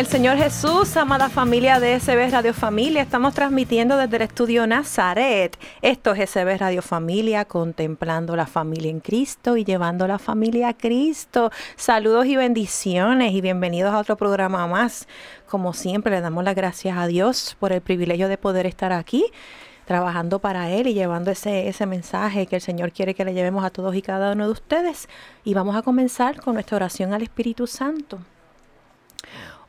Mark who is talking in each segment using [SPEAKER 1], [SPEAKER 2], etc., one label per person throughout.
[SPEAKER 1] el Señor Jesús, amada familia de SB Radio Familia. Estamos transmitiendo desde el estudio Nazaret. Esto es SB Radio Familia, contemplando la familia en Cristo y llevando la familia a Cristo. Saludos y bendiciones y bienvenidos a otro programa más. Como siempre, le damos las gracias a Dios por el privilegio de poder estar aquí trabajando para Él y llevando ese, ese mensaje que el Señor quiere que le llevemos a todos y cada uno de ustedes. Y vamos a comenzar con nuestra oración al Espíritu Santo.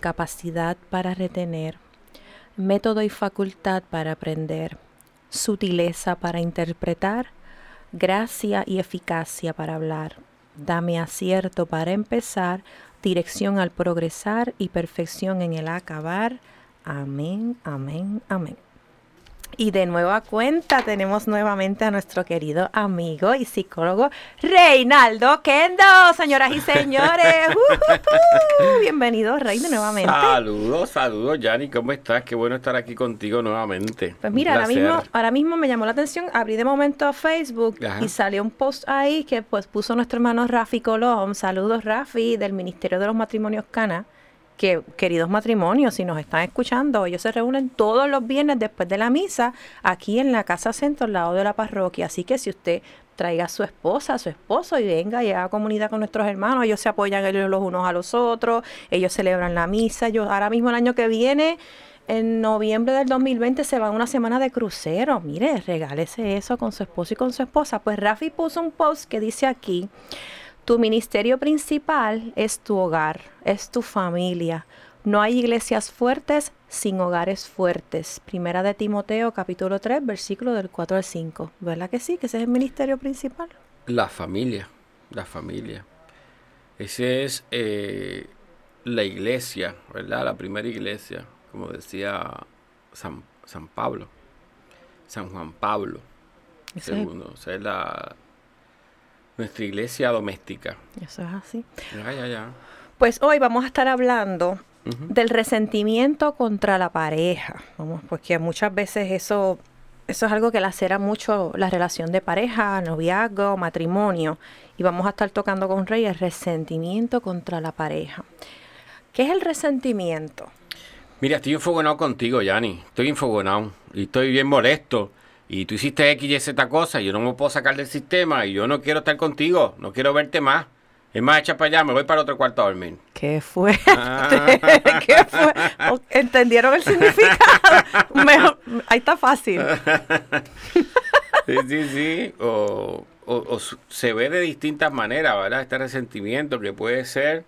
[SPEAKER 1] capacidad para retener, método y facultad para aprender, sutileza para interpretar, gracia y eficacia para hablar. Dame acierto para empezar, dirección al progresar y perfección en el acabar. Amén, amén, amén. Y de nueva cuenta tenemos nuevamente a nuestro querido amigo y psicólogo Reinaldo Kendo, señoras y señores. Uh, Bienvenido, Rey, de nuevamente.
[SPEAKER 2] Saludos, saludos, Yanni, ¿cómo estás? Qué bueno estar aquí contigo nuevamente.
[SPEAKER 1] Pues mira, ahora mismo, ahora mismo me llamó la atención, abrí de momento a Facebook y salió un post ahí que pues puso nuestro hermano Rafi Colón. Saludos, Rafi, del Ministerio de los Matrimonios Cana que, queridos matrimonios, si nos están escuchando, ellos se reúnen todos los viernes después de la misa aquí en la Casa Centro, al lado de la parroquia. Así que si usted traiga a su esposa, a su esposo y venga y haga comunidad con nuestros hermanos, ellos se apoyan los unos a los otros, ellos celebran la misa. Yo ahora mismo el año que viene en noviembre del 2020 se va a una semana de crucero. Mire, regálese eso con su esposo y con su esposa. Pues Rafi puso un post que dice aquí, tu ministerio principal es tu hogar, es tu familia. No hay iglesias fuertes sin hogares fuertes. Primera de Timoteo capítulo 3, versículo del 4 al 5. ¿Verdad que sí? Que ese es el ministerio principal.
[SPEAKER 2] La familia, la familia. Ese es eh, la iglesia, ¿verdad? La primera iglesia, como decía San, San Pablo, San Juan Pablo. Segundo, o sea, es la, nuestra iglesia doméstica.
[SPEAKER 1] Eso es así.
[SPEAKER 2] Ya, ya, ya.
[SPEAKER 1] Pues hoy vamos a estar hablando del resentimiento contra la pareja. Vamos, porque muchas veces eso, eso es algo que lacera mucho la relación de pareja, noviazgo, matrimonio. Y vamos a estar tocando con Rey el resentimiento contra la pareja. ¿Qué es el resentimiento?
[SPEAKER 2] Mira, estoy enfogonado contigo, Yanni. Estoy enfogonado y estoy bien molesto y tú hiciste X y Z cosa yo no me puedo sacar del sistema y yo no quiero estar contigo, no quiero verte más. Es más, echa para allá, me voy para otro cuarto a dormir.
[SPEAKER 1] ¿Qué fue? Ah. ¿Qué fue? ¿Entendieron el significado? ahí está fácil.
[SPEAKER 2] sí, sí, sí. O, o, se ve de distintas maneras, ¿verdad? Este resentimiento que puede ser...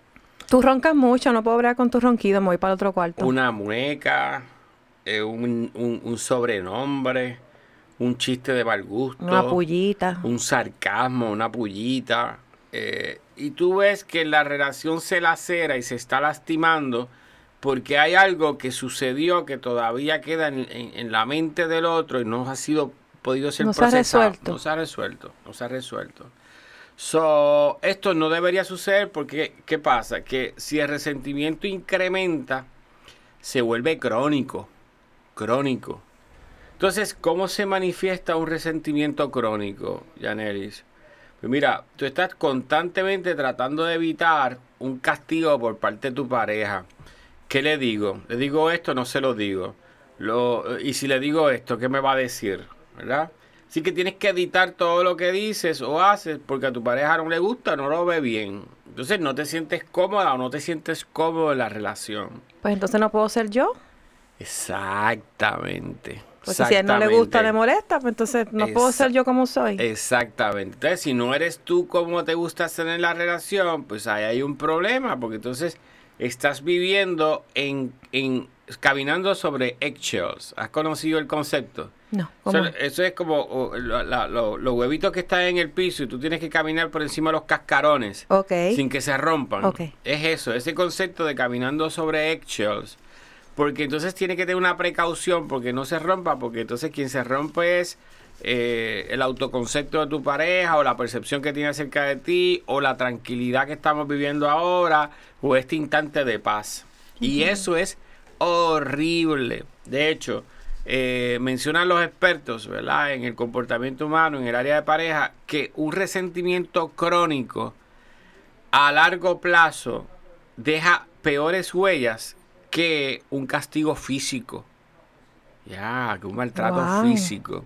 [SPEAKER 1] Tú roncas mucho, no puedo hablar con tu ronquido, me voy para otro cuarto.
[SPEAKER 2] Una mueca, eh, un, un, un sobrenombre un chiste de mal gusto.
[SPEAKER 1] Una pullita.
[SPEAKER 2] Un sarcasmo, una pullita. Eh, y tú ves que la relación se lacera y se está lastimando porque hay algo que sucedió que todavía queda en, la mente del otro y no ha sido podido ser
[SPEAKER 1] no Se ha resuelto.
[SPEAKER 2] No se ha resuelto. No se ha resuelto. So, esto no debería suceder porque, ¿qué pasa? Que si el resentimiento incrementa, se vuelve crónico. Crónico. Entonces, ¿cómo se manifiesta un resentimiento crónico, Janelis? Pues mira, tú estás constantemente tratando de evitar un castigo por parte de tu pareja. ¿Qué le digo? ¿Le digo esto? No se lo digo. Lo, y si le digo esto, ¿qué me va a decir? ¿Verdad? Así que tienes que editar todo lo que dices o haces porque a tu pareja no le gusta, no lo ve bien. Entonces no te sientes cómoda o no te sientes cómodo en la relación.
[SPEAKER 1] Pues entonces no puedo ser yo.
[SPEAKER 2] Exactamente.
[SPEAKER 1] Porque si a él no le gusta, le molesta, pues entonces no puedo ser yo como soy.
[SPEAKER 2] Exactamente. Entonces, si no eres tú como te gusta hacer en la relación, pues ahí hay un problema, porque entonces estás viviendo en, en caminando sobre eggshells. ¿Has conocido el concepto?
[SPEAKER 1] No.
[SPEAKER 2] eso es como los huevitos que están en el piso y tú tienes que caminar por encima de los cascarones sin que se rompan. Es eso, ese concepto de caminando sobre eggshells porque entonces tiene que tener una precaución porque no se rompa, porque entonces quien se rompe es eh, el autoconcepto de tu pareja o la percepción que tiene acerca de ti o la tranquilidad que estamos viviendo ahora o este instante de paz. Y eso es horrible. De hecho, eh, mencionan los expertos, ¿verdad? En el comportamiento humano, en el área de pareja, que un resentimiento crónico a largo plazo deja peores huellas que un castigo físico. Ya, que un maltrato físico.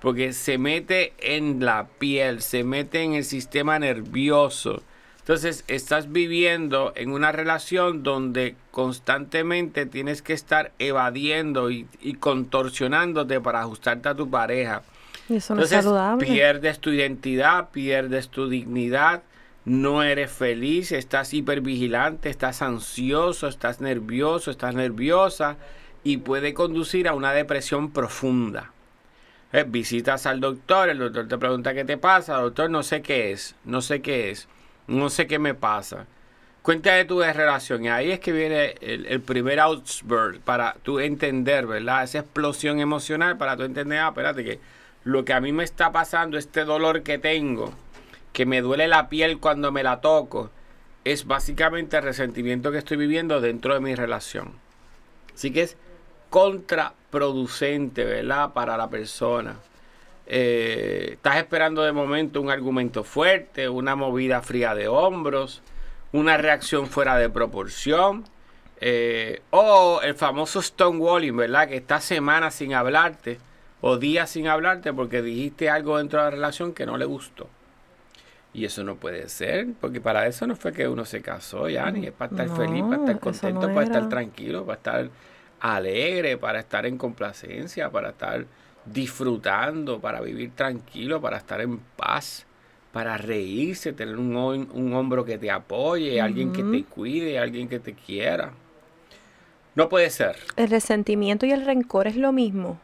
[SPEAKER 2] Porque se mete en la piel, se mete en el sistema nervioso. Entonces estás viviendo en una relación donde constantemente tienes que estar evadiendo y, contorsionándote para ajustarte a tu pareja.
[SPEAKER 1] Y eso no es saludable.
[SPEAKER 2] Pierdes tu identidad, pierdes tu dignidad, no eres feliz, estás hipervigilante, estás ansioso, estás nervioso, estás nerviosa y puede conducir a una depresión profunda. Eh, visitas al doctor, el doctor te pregunta qué te pasa, doctor, no sé qué es, no sé qué es, no sé qué me pasa. Cuéntame tu relación y ahí es que viene el, primer outburst para tú entender, ¿verdad? Esa explosión emocional para tú entender, ah, espérate que lo que a mí me está pasando, este dolor que tengo, que me duele la piel cuando me la toco, es básicamente el resentimiento que estoy viviendo dentro de mi relación. Así que es contraproducente, ¿verdad? Para la persona. Eh, estás esperando de momento un argumento fuerte, una movida fría de hombros, una reacción fuera de proporción. Eh, o el famoso stonewalling, ¿verdad? Que estás semanas sin hablarte o días sin hablarte porque dijiste algo dentro de la relación que no le gustó. Y eso no puede ser, porque para eso no fue que uno se casó, ya, ni es para estar feliz, para estar contento, para estar tranquilo, para estar alegre, para estar en complacencia, para estar disfrutando, para vivir tranquilo, para estar en paz, para reírse, tener un, un hombro que te apoye, alguien que te cuide, alguien que te quiera. No puede ser.
[SPEAKER 1] El resentimiento y el rencor es lo mismo.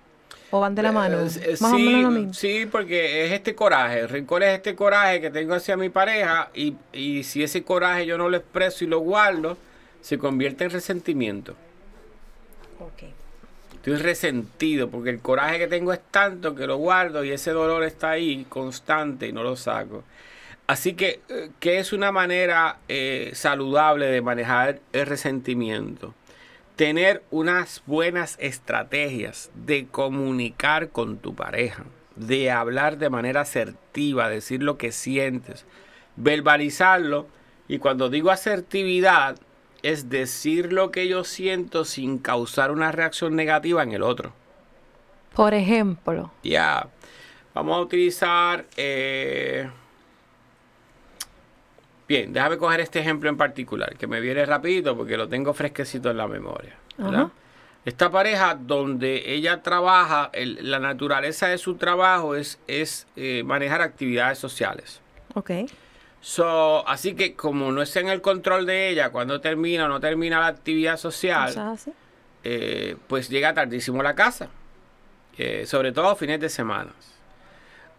[SPEAKER 1] ¿O van de la mano? Eh,
[SPEAKER 2] eh, sí, sí, porque es este coraje. El rencor es este coraje que tengo hacia mi pareja y, y si ese coraje yo no lo expreso y lo guardo, se convierte en resentimiento. Ok. Estoy resentido porque el coraje que tengo es tanto que lo guardo y ese dolor está ahí constante y no lo saco. Así que, eh, ¿qué es una manera saludable de manejar el resentimiento? Tener unas buenas estrategias de comunicar con tu pareja, de hablar de manera asertiva, decir lo que sientes, verbalizarlo. Y cuando digo asertividad, es decir lo que yo siento sin causar una reacción negativa en el otro.
[SPEAKER 1] Por ejemplo.
[SPEAKER 2] Ya. Vamos a utilizar... Eh, Bien, déjame coger este ejemplo en particular, que me viene rapidito porque lo tengo fresquecito en la memoria. Esta pareja donde ella trabaja, la naturaleza de su trabajo es, es eh, manejar actividades sociales.
[SPEAKER 1] Ok.
[SPEAKER 2] So, así que como no está en el control de ella cuando termina o no termina la actividad social, eh, pues llega tardísimo a la casa, eh, sobre todo fines de semana.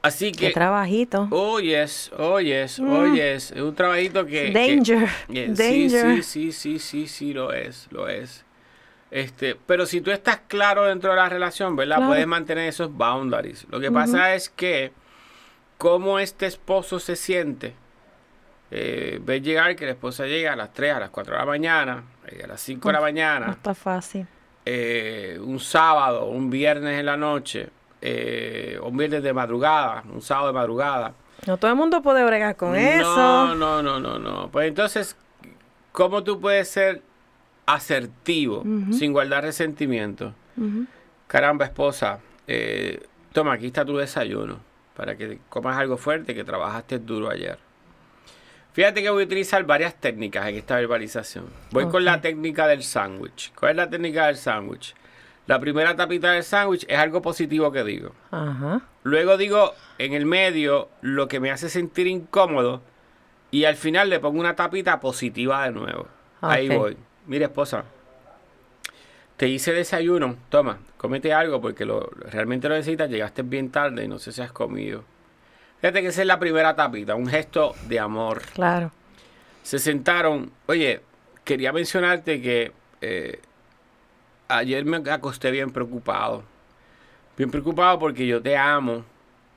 [SPEAKER 2] Así que.
[SPEAKER 1] Qué trabajito.
[SPEAKER 2] Oh, yes, oh, yes, oh, mm. yes. Es un trabajito que.
[SPEAKER 1] Danger. Danger.
[SPEAKER 2] Sí, sí, sí, sí, sí, lo es, lo es. Este, pero si tú estás claro dentro de la relación, ¿verdad? Puedes mantener esos boundaries. Lo que pasa es que, como este esposo se siente, eh, ves llegar que la esposa llega a las 3, a las 4 de la mañana, a las 5 de la mañana.
[SPEAKER 1] No está fácil.
[SPEAKER 2] Eh, un sábado, un viernes en la noche, eh, un viernes de madrugada, un sábado de madrugada.
[SPEAKER 1] No todo el mundo puede bregar con eso.
[SPEAKER 2] No, no, no, no, no. Pues entonces, ¿cómo tú puedes ser asertivo sin guardar resentimiento? Caramba, esposa, eh, toma, aquí está tu desayuno para que comas algo fuerte que trabajaste duro ayer. Fíjate que voy a utilizar varias técnicas en esta verbalización. Voy con la técnica del sándwich. ¿Cuál es la técnica del sándwich? La primera tapita del sándwich es algo positivo que digo. Luego digo en el medio lo que me hace sentir incómodo y al final le pongo una tapita positiva de nuevo. Ahí voy. Mire, esposa, te hice desayuno. Toma, cómete algo porque lo, realmente lo necesitas. Llegaste bien tarde y no sé si has comido. Fíjate que esa es la primera tapita, un gesto de amor.
[SPEAKER 1] Claro.
[SPEAKER 2] Se sentaron. Oye, quería mencionarte que eh, ayer me acosté bien preocupado. Bien preocupado porque yo te amo.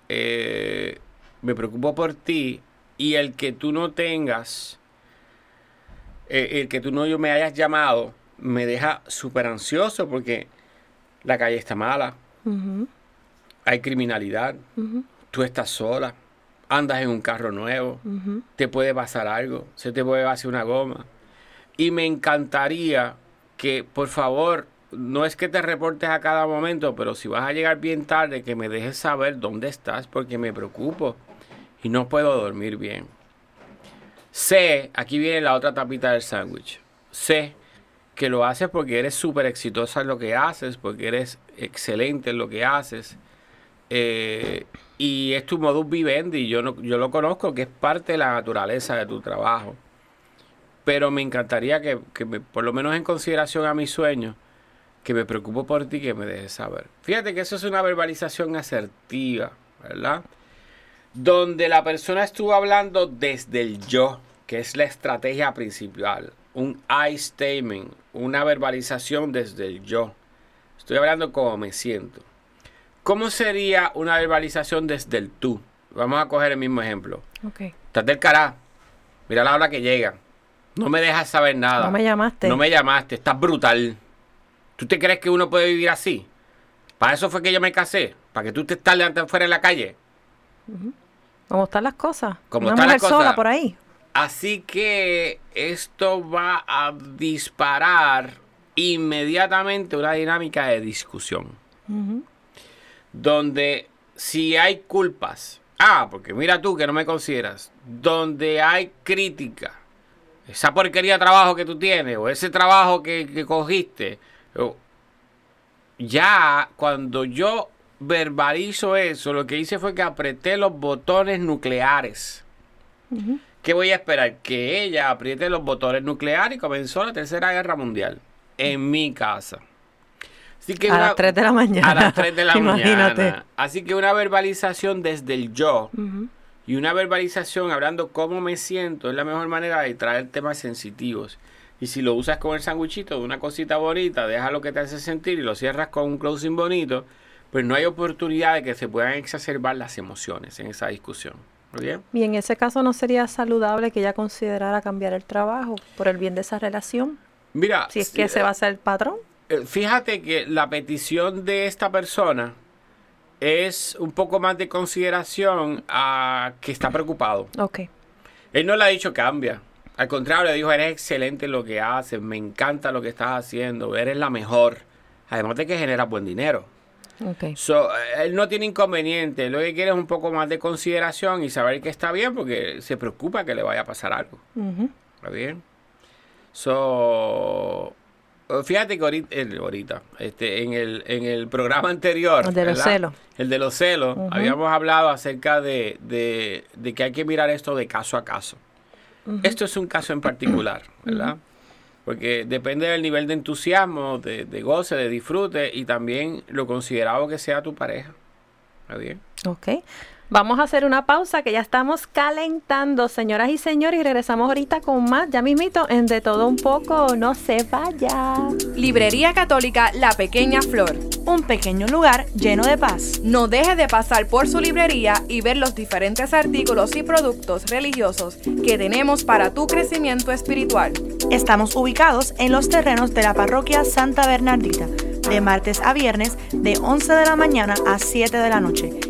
[SPEAKER 2] eh, me preocupo por ti. Y el que tú no tengas, eh, el que tú no yo me hayas llamado, me deja súper ansioso porque la calle está mala. Hay criminalidad. Tú estás sola. Andas en un carro nuevo. te puede pasar algo, se te puede hacer una goma. Y me encantaría que, por favor, no es que te reportes a cada momento, pero si vas a llegar bien tarde, que me dejes saber dónde estás, porque me preocupo y no puedo dormir bien. Sé, aquí viene la otra tapita del sándwich, sé que lo haces porque eres súper exitosa en lo que haces, porque eres excelente en lo que haces. Eh, y es tu modus vivendi, yo, no, yo lo conozco, que es parte de la naturaleza de tu trabajo. Pero me encantaría que, que me- por lo menos en consideración a mis sueños, que me preocupo por ti, que me dejes saber. Fíjate que eso es una verbalización asertiva, ¿verdad? Donde la persona estuvo hablando desde el yo, que es la estrategia principal. Un I statement, una verbalización desde el yo. Estoy hablando como me siento. ¿Cómo sería una verbalización desde el tú? Vamos a coger el mismo ejemplo.
[SPEAKER 1] Ok.
[SPEAKER 2] Estás del cara. Mira la hora que llega. No me dejas saber nada.
[SPEAKER 1] No me llamaste.
[SPEAKER 2] No me llamaste. Estás brutal. ¿Tú te crees que uno puede vivir así? Para eso fue que yo me casé. Para que tú te estés levantando fuera en la calle.
[SPEAKER 1] ¿Cómo están las cosas?
[SPEAKER 2] ¿Cómo
[SPEAKER 1] Una
[SPEAKER 2] están las cosas?
[SPEAKER 1] sola por ahí.
[SPEAKER 2] Así que esto va a disparar inmediatamente una dinámica de discusión. Donde si hay culpas, ah, porque mira tú que no me consideras, donde hay crítica, esa porquería de trabajo que tú tienes, o ese trabajo que, que cogiste, ya cuando yo verbalizo eso, lo que hice fue que apreté los botones nucleares. ¿Qué voy a esperar? Que ella apriete los botones nucleares y comenzó la Tercera Guerra Mundial en mi casa. Así que
[SPEAKER 1] A
[SPEAKER 2] una-
[SPEAKER 1] las 3 de la mañana.
[SPEAKER 2] a las 3 de la
[SPEAKER 1] Imagínate.
[SPEAKER 2] mañana. Así que una verbalización desde el yo y una verbalización hablando cómo me siento es la mejor manera de traer temas sensitivos. Y si lo usas con el sanguichito de una cosita bonita, deja lo que te hace sentir y lo cierras con un closing bonito, pues no hay oportunidad de que se puedan exacerbar las emociones en esa discusión. ¿Muy bien?
[SPEAKER 1] Y en ese caso no sería saludable que ella considerara cambiar el trabajo por el bien de esa relación,
[SPEAKER 2] Mira,
[SPEAKER 1] si es que se va a hacer el patrón.
[SPEAKER 2] Eh, Fíjate que la petición de esta persona es un poco más de consideración a que está preocupado.
[SPEAKER 1] Ok.
[SPEAKER 2] Él no le ha dicho cambia. Al contrario, le dijo, eres excelente en lo que haces, me encanta lo que estás haciendo, eres la mejor. Además de que generas buen dinero.
[SPEAKER 1] Ok.
[SPEAKER 2] So, eh, él no tiene inconveniente, lo que quiere es un poco más de consideración y saber que está bien porque se preocupa que le vaya a pasar algo.
[SPEAKER 1] Ujú.
[SPEAKER 2] ¿Está bien? So, eh, fíjate que ahorita, este, en, el, en el programa anterior,
[SPEAKER 1] El de los
[SPEAKER 2] ¿verdad?
[SPEAKER 1] celos.
[SPEAKER 2] el de los celos, habíamos hablado acerca de, de- de que hay que mirar esto de caso a caso. Esto es un caso en particular, ¿verdad? Porque depende del nivel de entusiasmo, de, de goce, de disfrute y también lo considerado que sea tu pareja. ¿Está bien?
[SPEAKER 1] Ok. Vamos a hacer una pausa que ya estamos calentando, señoras y señores, y regresamos ahorita con más, ya mismito, en De Todo Un Poco, no se vaya.
[SPEAKER 3] Librería Católica La Pequeña Flor.
[SPEAKER 4] Un pequeño lugar lleno de paz.
[SPEAKER 3] No deje de pasar por su librería y ver los diferentes artículos y productos religiosos que tenemos para tu crecimiento espiritual.
[SPEAKER 4] Estamos ubicados en los terrenos de la parroquia Santa Bernardita, de martes a viernes de 11 de la mañana a 7 de la noche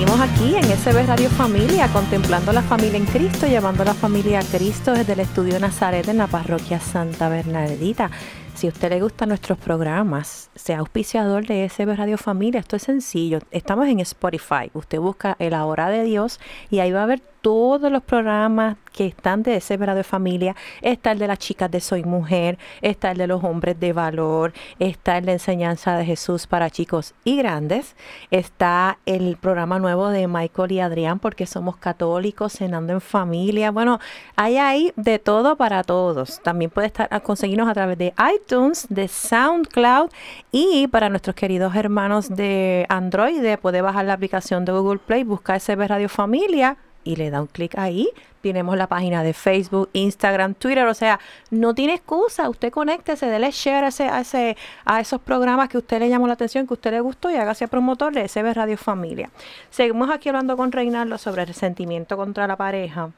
[SPEAKER 1] Seguimos aquí en SB Radio Familia, contemplando la familia en Cristo, llevando a la familia a Cristo desde el estudio Nazaret en la parroquia Santa Bernardita. Si a usted le gustan nuestros programas, sea auspiciador de SB Radio Familia, esto es sencillo. Estamos en Spotify. Usted busca el Ahora de Dios y ahí va a ver todos los programas que están de ese de familia. Está el de las chicas de Soy Mujer, está el de los hombres de valor, está el de enseñanza de Jesús para chicos y grandes, está el programa nuevo de Michael y Adrián porque somos católicos, cenando en familia. Bueno, hay ahí de todo para todos. También puede estar a conseguirnos a través de iTunes, de SoundCloud y para nuestros queridos hermanos de Android puede bajar la aplicación de Google Play, buscar SB Radio Familia y le da un clic ahí. Tenemos la página de Facebook, Instagram, Twitter. O sea, no tiene excusa. Usted conéctese, déle share a, ese, a, ese, a esos programas que usted le llamó la atención, que usted le gustó y hágase promotor de SB Radio Familia. Seguimos aquí hablando con Reinaldo sobre el resentimiento contra la pareja.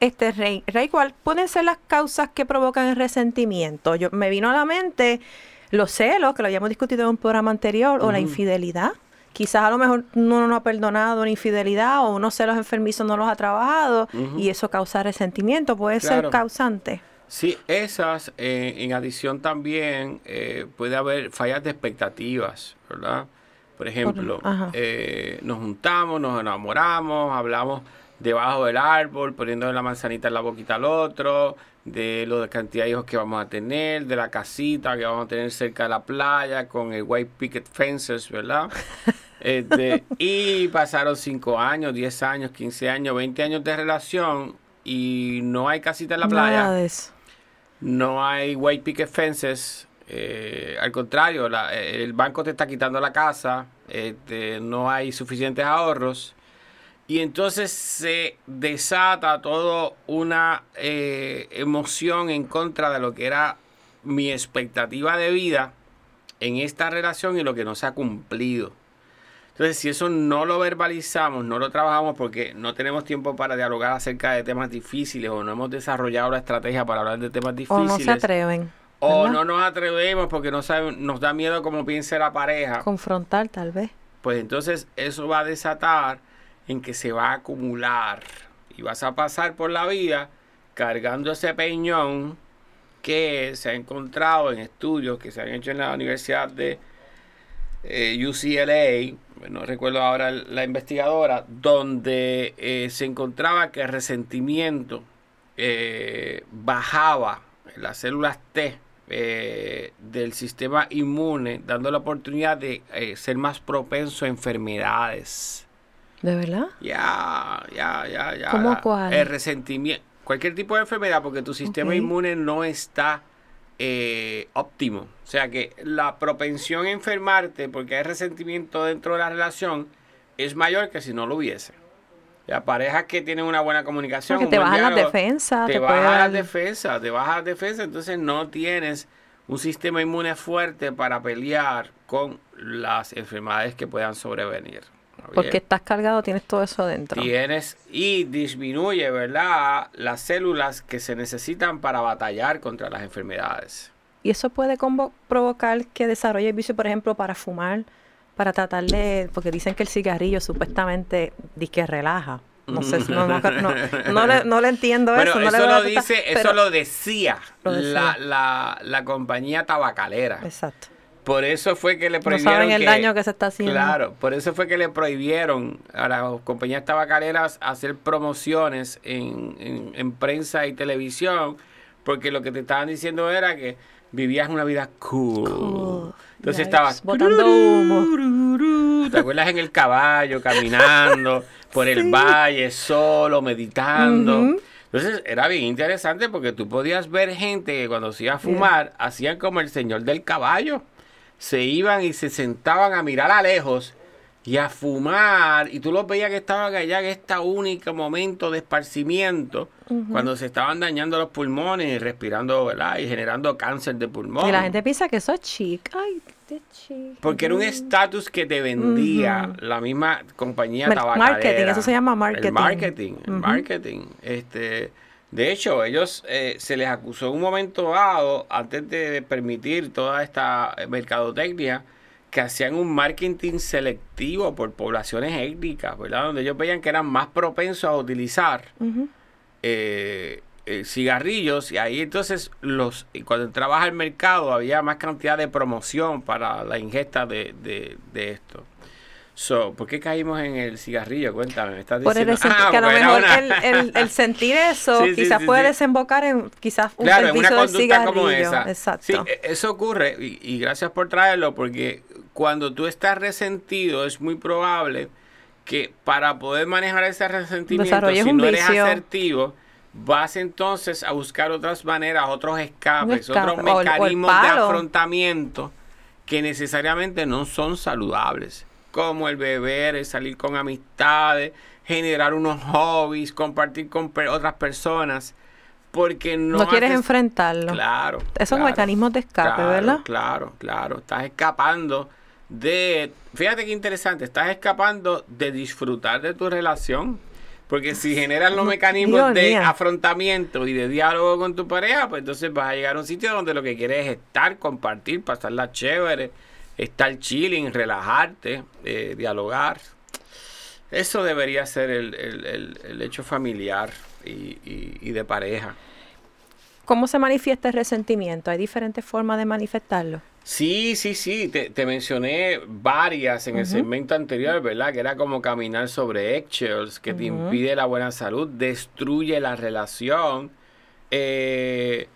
[SPEAKER 1] Este Rey, Rey, ¿cuáles pueden ser las causas que provocan el resentimiento? Yo, me vino a la mente los celos, que lo habíamos discutido en un programa anterior, o la infidelidad quizás a lo mejor uno no ha perdonado una infidelidad o unos celos enfermizos no los ha trabajado y eso causa resentimiento, puede ser causante.
[SPEAKER 2] Sí, esas, eh, en adición también eh, puede haber fallas de expectativas, ¿verdad? Por ejemplo, eh, nos juntamos, nos enamoramos, hablamos debajo del árbol, poniendo la manzanita en la boquita al otro, de lo de cantidad de hijos que vamos a tener, de la casita que vamos a tener cerca de la playa, con el white picket fences, ¿verdad? Este, y pasaron 5 años, 10 años, 15 años, 20 años de relación y no hay casita en la playa. No hay white picket fences. Eh, al contrario, el banco te está quitando la casa, este, no hay suficientes ahorros y entonces se desata toda una eh, emoción en contra de lo que era mi expectativa de vida en esta relación y lo que no se ha cumplido. Entonces, si eso no lo verbalizamos, no lo trabajamos porque no tenemos tiempo para dialogar acerca de temas difíciles o no hemos desarrollado la estrategia para hablar de temas difíciles.
[SPEAKER 1] O no se atreven.
[SPEAKER 2] O no nos atrevemos porque no saben, nos da miedo cómo piense la pareja.
[SPEAKER 1] Confrontar, tal vez.
[SPEAKER 2] Pues entonces eso va a desatar en que se va a acumular y vas a pasar por la vida cargando ese peñón que se ha encontrado en estudios que se han hecho en la Universidad de eh, UCLA, no recuerdo ahora la investigadora, donde eh, se encontraba que el resentimiento eh, bajaba en las células T del sistema inmune, dando la oportunidad de ser más propenso a enfermedades.
[SPEAKER 1] ¿De verdad?
[SPEAKER 2] Ya, ya, ya, ya.
[SPEAKER 1] ¿Cómo cuál?
[SPEAKER 2] El resentimiento. Cualquier tipo de enfermedad, porque tu sistema inmune no está eh, óptimo. O sea que la propensión a enfermarte, porque hay resentimiento dentro de la relación, es mayor que si no lo hubiese. La parejas que tienen una buena comunicación.
[SPEAKER 1] Porque te bajan las defensas.
[SPEAKER 2] Te, bajan las defensas, te bajan las defensas, entonces no tienes un sistema inmune fuerte para pelear con las enfermedades que puedan sobrevenir.
[SPEAKER 1] Porque estás cargado, tienes todo eso adentro.
[SPEAKER 2] Tienes y disminuye, ¿verdad? Las células que se necesitan para batallar contra las enfermedades.
[SPEAKER 1] Y eso puede provocar que desarrolle el vicio, por ejemplo, para fumar, para tratar de, porque dicen que el cigarrillo supuestamente dice que relaja. No sé, no, no, no, le, no le, entiendo eso.
[SPEAKER 2] eso, lo, dice, eso lo decía, La, la, la compañía tabacalera.
[SPEAKER 1] Exacto.
[SPEAKER 2] Por eso fue que le prohibieron. No
[SPEAKER 1] saben el daño que se está haciendo.
[SPEAKER 2] Claro, por eso fue que le prohibieron a las compañías tabacaleras hacer promociones en, en, prensa y televisión, porque lo que te estaban diciendo era que vivías una vida cool. Entonces estabas
[SPEAKER 1] botando humo.
[SPEAKER 2] ¿Te acuerdas en el caballo, caminando por el valle, solo, meditando? Entonces era bien interesante porque tú podías ver gente que cuando se iba a fumar hacían como el señor del caballo se iban y se sentaban a mirar a lejos y a fumar. Y tú los veías que estaban allá en este único momento de esparcimiento, cuando se estaban dañando los pulmones y respirando, ¿verdad? Y generando cáncer de pulmón.
[SPEAKER 1] Y la gente piensa que eso es chic. Ay, qué chic.
[SPEAKER 2] Porque era un estatus que te vendía la misma compañía tabacalera.
[SPEAKER 1] Marketing, eso se llama marketing.
[SPEAKER 2] El marketing, el marketing. Este de hecho, ellos eh, se les acusó en un momento dado, antes de permitir toda esta mercadotecnia, que hacían un marketing selectivo por poblaciones étnicas, ¿verdad? Donde ellos veían que eran más propensos a utilizar eh, eh, cigarrillos y ahí entonces los cuando entrabas al mercado había más cantidad de promoción para la ingesta de, de, esto. So, ¿Por qué caímos en el cigarrillo? Cuéntame, me estás diciendo.
[SPEAKER 1] Por el ah, que a lo mejor el, el, sentir eso quizás puede desembocar en quizás un claro, una conducta como esa.
[SPEAKER 2] Exacto. Sí, e, eso ocurre y, y, gracias por traerlo porque cuando tú estás resentido es muy probable que para poder manejar ese resentimiento, si no eres asertivo, vas entonces a buscar otras maneras, otros escapes, otros mecanismos de afrontamiento que necesariamente no son saludables, como el beber, el salir con amistades, generar unos hobbies, compartir con otras personas, porque no...
[SPEAKER 1] No quieres enfrentarlo.
[SPEAKER 2] Claro.
[SPEAKER 1] Esos mecanismos de escape, ¿verdad?
[SPEAKER 2] Claro, claro. Estás escapando de... Fíjate qué interesante, estás escapando de disfrutar de tu relación porque si generas los mecanismos de afrontamiento y de diálogo con tu pareja, pues entonces vas a llegar a un sitio donde lo que quieres es estar, compartir, pasarla chévere, estar chilling, relajarte, eh, dialogar. Eso debería ser el, hecho familiar y, y de pareja.
[SPEAKER 1] ¿Cómo se manifiesta el resentimiento? ¿Hay diferentes formas de manifestarlo?
[SPEAKER 2] Sí, sí, sí, te, mencioné varias en el segmento anterior, ¿verdad? Que era como caminar sobre eggshells, que te impide la buena salud, destruye la relación, eh,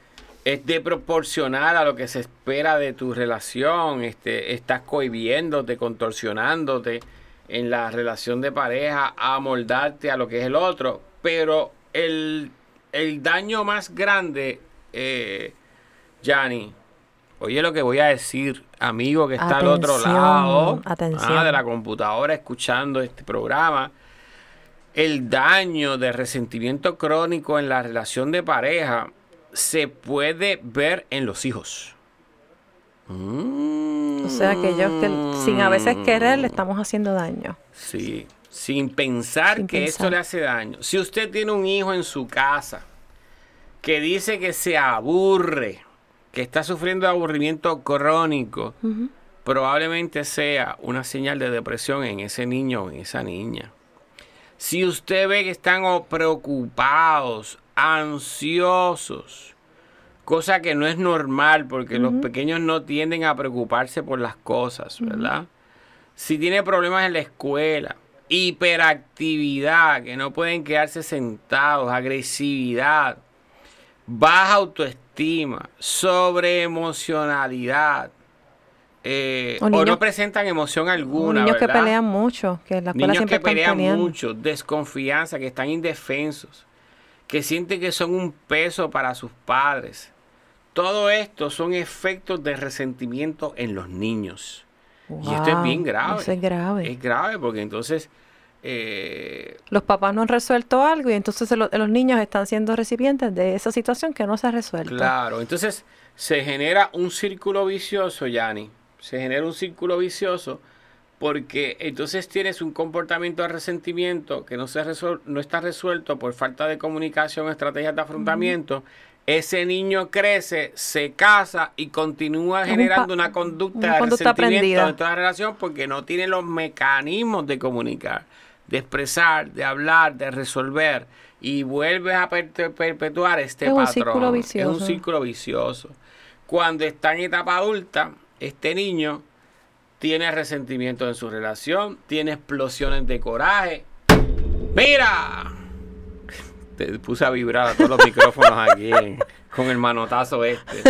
[SPEAKER 2] es desproporcional a lo que se espera de tu relación, este, estás cohibiéndote, contorsionándote en la relación de pareja, a moldarte a lo que es el otro, pero el, daño más grande, eh, Gianni, Oye lo que voy a decir, amigo que está al otro lado ah, de la computadora escuchando este programa. El daño de resentimiento crónico en la relación de pareja se puede ver en los hijos.
[SPEAKER 1] O sea que ellos que sin a veces querer le estamos haciendo daño.
[SPEAKER 2] Sí, sin pensar que eso le hace daño. Si usted tiene un hijo en su casa que dice que se aburre, que está sufriendo aburrimiento crónico, probablemente sea una señal de depresión en ese niño o en esa niña. Si usted ve que están preocupados, ansiosos, cosa que no es normal porque los pequeños no tienden a preocuparse por las cosas, ¿verdad? Si tiene problemas en la escuela, hiperactividad, que no pueden quedarse sentados, agresividad, baja autoestima, sobre emocionalidad. Eh, o, no presentan emoción alguna.
[SPEAKER 1] niños que pelean mucho, que la
[SPEAKER 2] niños que pelean mucho, desconfianza, que están indefensos, que sienten que son un peso para sus padres. Todo esto son efectos de resentimiento en los niños. y esto es bien grave.
[SPEAKER 1] es grave.
[SPEAKER 2] Es grave porque entonces eh,
[SPEAKER 1] los papás no han resuelto algo y entonces los niños están siendo recipientes de esa situación que no se ha resuelto.
[SPEAKER 2] Claro, entonces se genera un círculo vicioso, Yanni. Se genera un círculo vicioso porque entonces tienes un comportamiento de resentimiento que no, se no está resuelto por falta de comunicación, estrategias de afrontamiento. Ese niño crece, se casa y continúa generando una conducta, de resentimiento en toda la relación porque no tiene los mecanismos de comunicar de expresar, de hablar, de resolver y vuelves a perpetuar este patrón. Es un círculo vicioso. Cuando está en etapa adulta, este niño tiene resentimiento en su relación, tiene explosiones de coraje. ¡Mira! Te puse a vibrar a todos los micrófonos aquí con el manotazo este.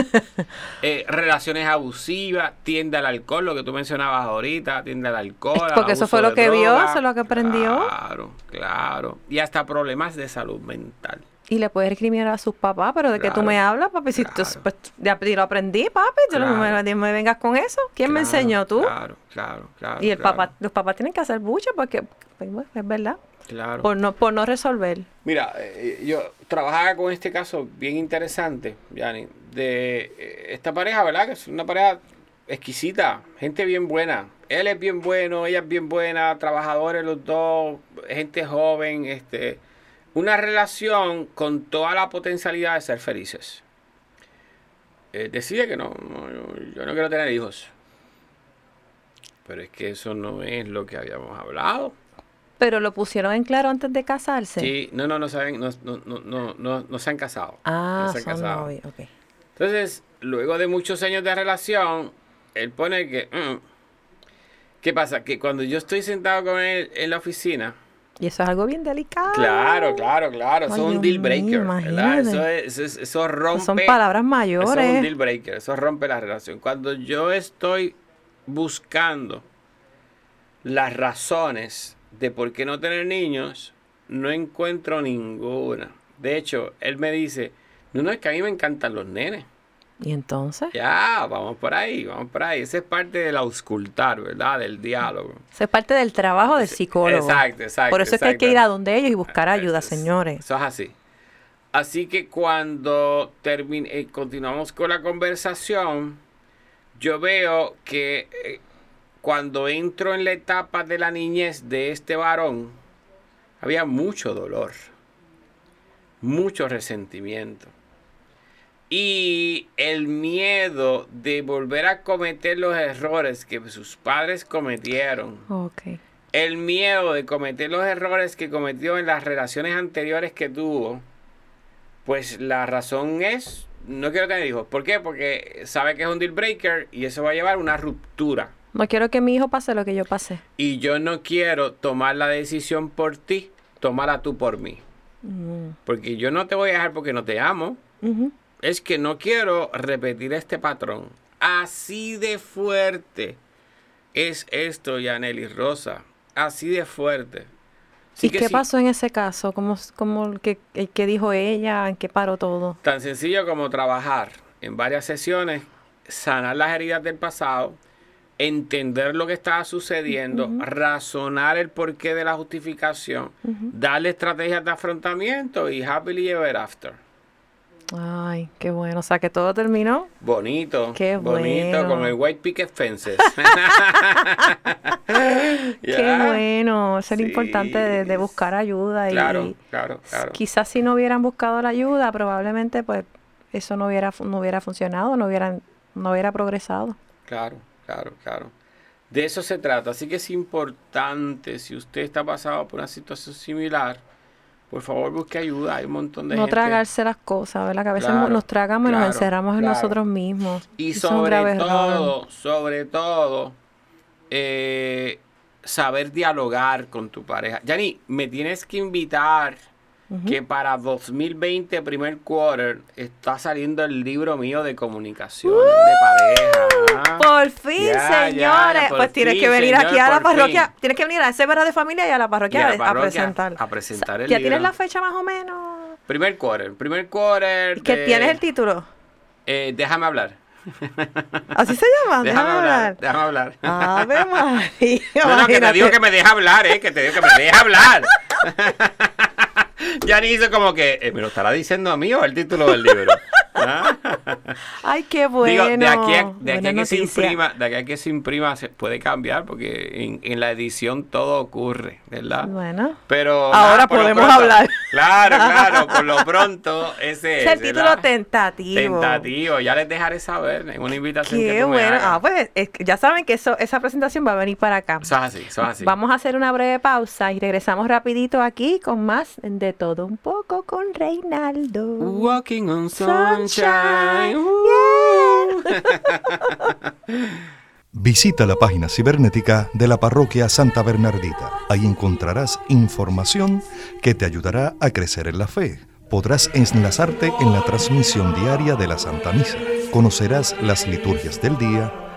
[SPEAKER 2] Eh, relaciones abusivas, tiende al alcohol, lo que tú mencionabas ahorita, tiende al alcohol.
[SPEAKER 1] Porque eso fue lo que vio, eso es lo que aprendió.
[SPEAKER 2] Claro, claro. Y hasta problemas de salud mental.
[SPEAKER 1] Y le puedes recriminar a sus papás, pero de que tú me hablas, papi, si tú, pues, ya lo aprendí, papi, yo no me, vengas con eso. ¿Quién me enseñó tú?
[SPEAKER 2] Claro, claro, claro.
[SPEAKER 1] Y el papá, los papás tienen que hacer mucho porque, pues, es verdad. Claro. Por no, por no resolver.
[SPEAKER 2] Mira, eh, yo trabajaba con este caso bien interesante, Yani, de eh, esta pareja, ¿verdad? Que es una pareja exquisita, gente bien buena. Él es bien bueno, ella es bien buena, trabajadores los dos, gente joven, este, una relación con toda la potencialidad de ser felices. Eh, decide que no, yo no quiero tener hijos. pero es que eso no es lo que habíamos hablado.
[SPEAKER 1] Pero lo pusieron en claro antes de casarse.
[SPEAKER 2] Sí, no, no, no saben, no, no, no, no, no, no se han casado.
[SPEAKER 1] Ah,
[SPEAKER 2] no se han casado.
[SPEAKER 1] novios.
[SPEAKER 2] Entonces, luego de muchos años de relación, él pone que... mm, ¿Qué pasa? Que cuando yo estoy sentado con él en la oficina,
[SPEAKER 1] Y eso es algo bien delicado.
[SPEAKER 2] claro, claro, claro, eso
[SPEAKER 1] Ay,
[SPEAKER 2] es un deal breaker. Eso, es- eso, es- eso rompe...
[SPEAKER 1] Son palabras
[SPEAKER 2] Eso es un
[SPEAKER 1] mayores.
[SPEAKER 2] deal breaker, eso rompe la relación. Cuando yo estoy buscando las razones de por qué no tener niños, no encuentro ninguna. De hecho, él me dice, no, no, es que a mí me encantan los nenes.
[SPEAKER 1] Y entonces,
[SPEAKER 2] Ya, vamos por ahí, vamos por ahí. Esa es parte del auscultar, ¿verdad? Del diálogo.
[SPEAKER 1] eso es parte del trabajo del psicólogo.
[SPEAKER 2] Exacto, exacto.
[SPEAKER 1] Por eso es que hay que ir a donde ellos y buscar ayuda,
[SPEAKER 2] Es-
[SPEAKER 1] señores.
[SPEAKER 2] Eso es así. Así que cuando termin- eh, continuamos con la conversación, yo veo que eh, cuando entro en la etapa de la niñez de este varón, había mucho dolor, mucho resentimiento. Y el miedo de volver a cometer los errores que sus padres cometieron
[SPEAKER 1] Ok.
[SPEAKER 2] el miedo de cometer los errores que cometió en las relaciones anteriores que tuvo, pues la razón es, no quiero tener hijos. ¿Por qué? Porque sabe que es un deal breaker y eso va a llevar a una ruptura.
[SPEAKER 1] No quiero que mi hijo pase lo que yo pasé.
[SPEAKER 2] Y yo no quiero tomar la decisión por ti, tómala tú por mí.
[SPEAKER 1] Mm,
[SPEAKER 2] Porque yo no te voy a dejar porque no te amo.
[SPEAKER 1] ujú.
[SPEAKER 2] Es que no quiero repetir este patrón. Así de fuerte es esto, Yaneli Rosa. Así de fuerte. Así
[SPEAKER 1] ¿Y
[SPEAKER 2] que
[SPEAKER 1] qué
[SPEAKER 2] sí,
[SPEAKER 1] pasó en ese caso? ¿Cómo, cómo, qué, qué- qué dijo ella? ¿En qué paró todo?
[SPEAKER 2] Tan sencillo como trabajar en varias sesiones, sanar las heridas del pasado, entender lo que estaba sucediendo, razonar el porqué de la justificación, darle estrategias de afrontamiento y happily ever after.
[SPEAKER 1] Ay, qué bueno. O sea, que todo terminó.
[SPEAKER 2] Bonito.
[SPEAKER 1] Qué
[SPEAKER 2] bonito,
[SPEAKER 1] bueno.
[SPEAKER 2] como el White Picket Fences.
[SPEAKER 1] Qué
[SPEAKER 2] Ya.
[SPEAKER 1] bueno. Eso
[SPEAKER 2] Sí.
[SPEAKER 1] importante de, de buscar ayuda.
[SPEAKER 2] Claro,
[SPEAKER 1] y
[SPEAKER 2] claro, claro.
[SPEAKER 1] quizás si no hubieran buscado la ayuda, probablemente pues eso no hubiera, no hubiera funcionado, no hubieran, no hubiera progresado.
[SPEAKER 2] Claro, claro, claro. De eso se trata. Así que es importante, si usted está pasado por una situación similar, por favor busque ayuda. Hay un montón de
[SPEAKER 1] no
[SPEAKER 2] gente.
[SPEAKER 1] tragarse las cosas, ¿verdad? Que a veces
[SPEAKER 2] Claro,
[SPEAKER 1] nos tragamos y nos encerramos en nosotros mismos.
[SPEAKER 2] Y
[SPEAKER 1] un
[SPEAKER 2] sobre
[SPEAKER 1] error.
[SPEAKER 2] todo, sobre todo, eh, saber dialogar con tu pareja. Yani, me tienes que invitar que para 2020, primer quarter, está saliendo el libro mío de comunicaciones de pareja.
[SPEAKER 1] Por fin,
[SPEAKER 2] Ya, ya,
[SPEAKER 1] señores.
[SPEAKER 2] por
[SPEAKER 1] pues tienes
[SPEAKER 2] fin,
[SPEAKER 1] que venir
[SPEAKER 2] señor,
[SPEAKER 1] aquí a la parroquia.
[SPEAKER 2] fin.
[SPEAKER 1] Tienes que venir a ese verano de familia y a la parroquia,
[SPEAKER 2] a la
[SPEAKER 1] presentar.
[SPEAKER 2] a presentar el
[SPEAKER 1] ¿Ya
[SPEAKER 2] libro.
[SPEAKER 1] tienes la fecha más o menos?
[SPEAKER 2] Primer quarter, primer quarter.
[SPEAKER 1] ¿Y que
[SPEAKER 2] de-
[SPEAKER 1] tienes el título?
[SPEAKER 2] eh, déjame hablar.
[SPEAKER 1] Así se llama.
[SPEAKER 2] Déjame,
[SPEAKER 1] Déjame
[SPEAKER 2] hablar. Déjame hablar.
[SPEAKER 1] Ave María.
[SPEAKER 2] No, no, que te digo que me deja hablar, eh, que te digo que me deja hablar. ya ni hizo como que, eh, ¿me lo estará diciendo a mí o el título del libro?
[SPEAKER 1] Ay, qué bueno.
[SPEAKER 2] Digo, de aquí a, de aquí
[SPEAKER 1] Buena
[SPEAKER 2] a que se imprima, de aquí a que se imprima se puede cambiar porque en, en la edición todo ocurre, ¿verdad?
[SPEAKER 1] Bueno.
[SPEAKER 2] Pero
[SPEAKER 1] Ahora
[SPEAKER 2] nada,
[SPEAKER 1] podemos
[SPEAKER 2] pronto-
[SPEAKER 1] hablar.
[SPEAKER 2] Claro, claro, por lo pronto ese
[SPEAKER 1] Es el título
[SPEAKER 2] ¿verdad?
[SPEAKER 1] tentativo.
[SPEAKER 2] tentativo. Ya les dejaré saber en una invitación que me
[SPEAKER 1] bueno.
[SPEAKER 2] hagas.
[SPEAKER 1] Ah, pues es ya saben que eso, esa presentación va a venir para acá.
[SPEAKER 2] Eso es así, eso es así.
[SPEAKER 1] Vamos a hacer una breve pausa y regresamos rapidito aquí con más de todo un poco con Reinaldo.
[SPEAKER 2] Walking on
[SPEAKER 1] Sunshine,
[SPEAKER 2] sunshine.
[SPEAKER 5] Visita la página cibernética de la parroquia Santa Bernardita. Ahí encontrarás información que te ayudará a crecer en la fe. Podrás enlazarte en la transmisión diaria de la Santa Misa. Conocerás las liturgias del día,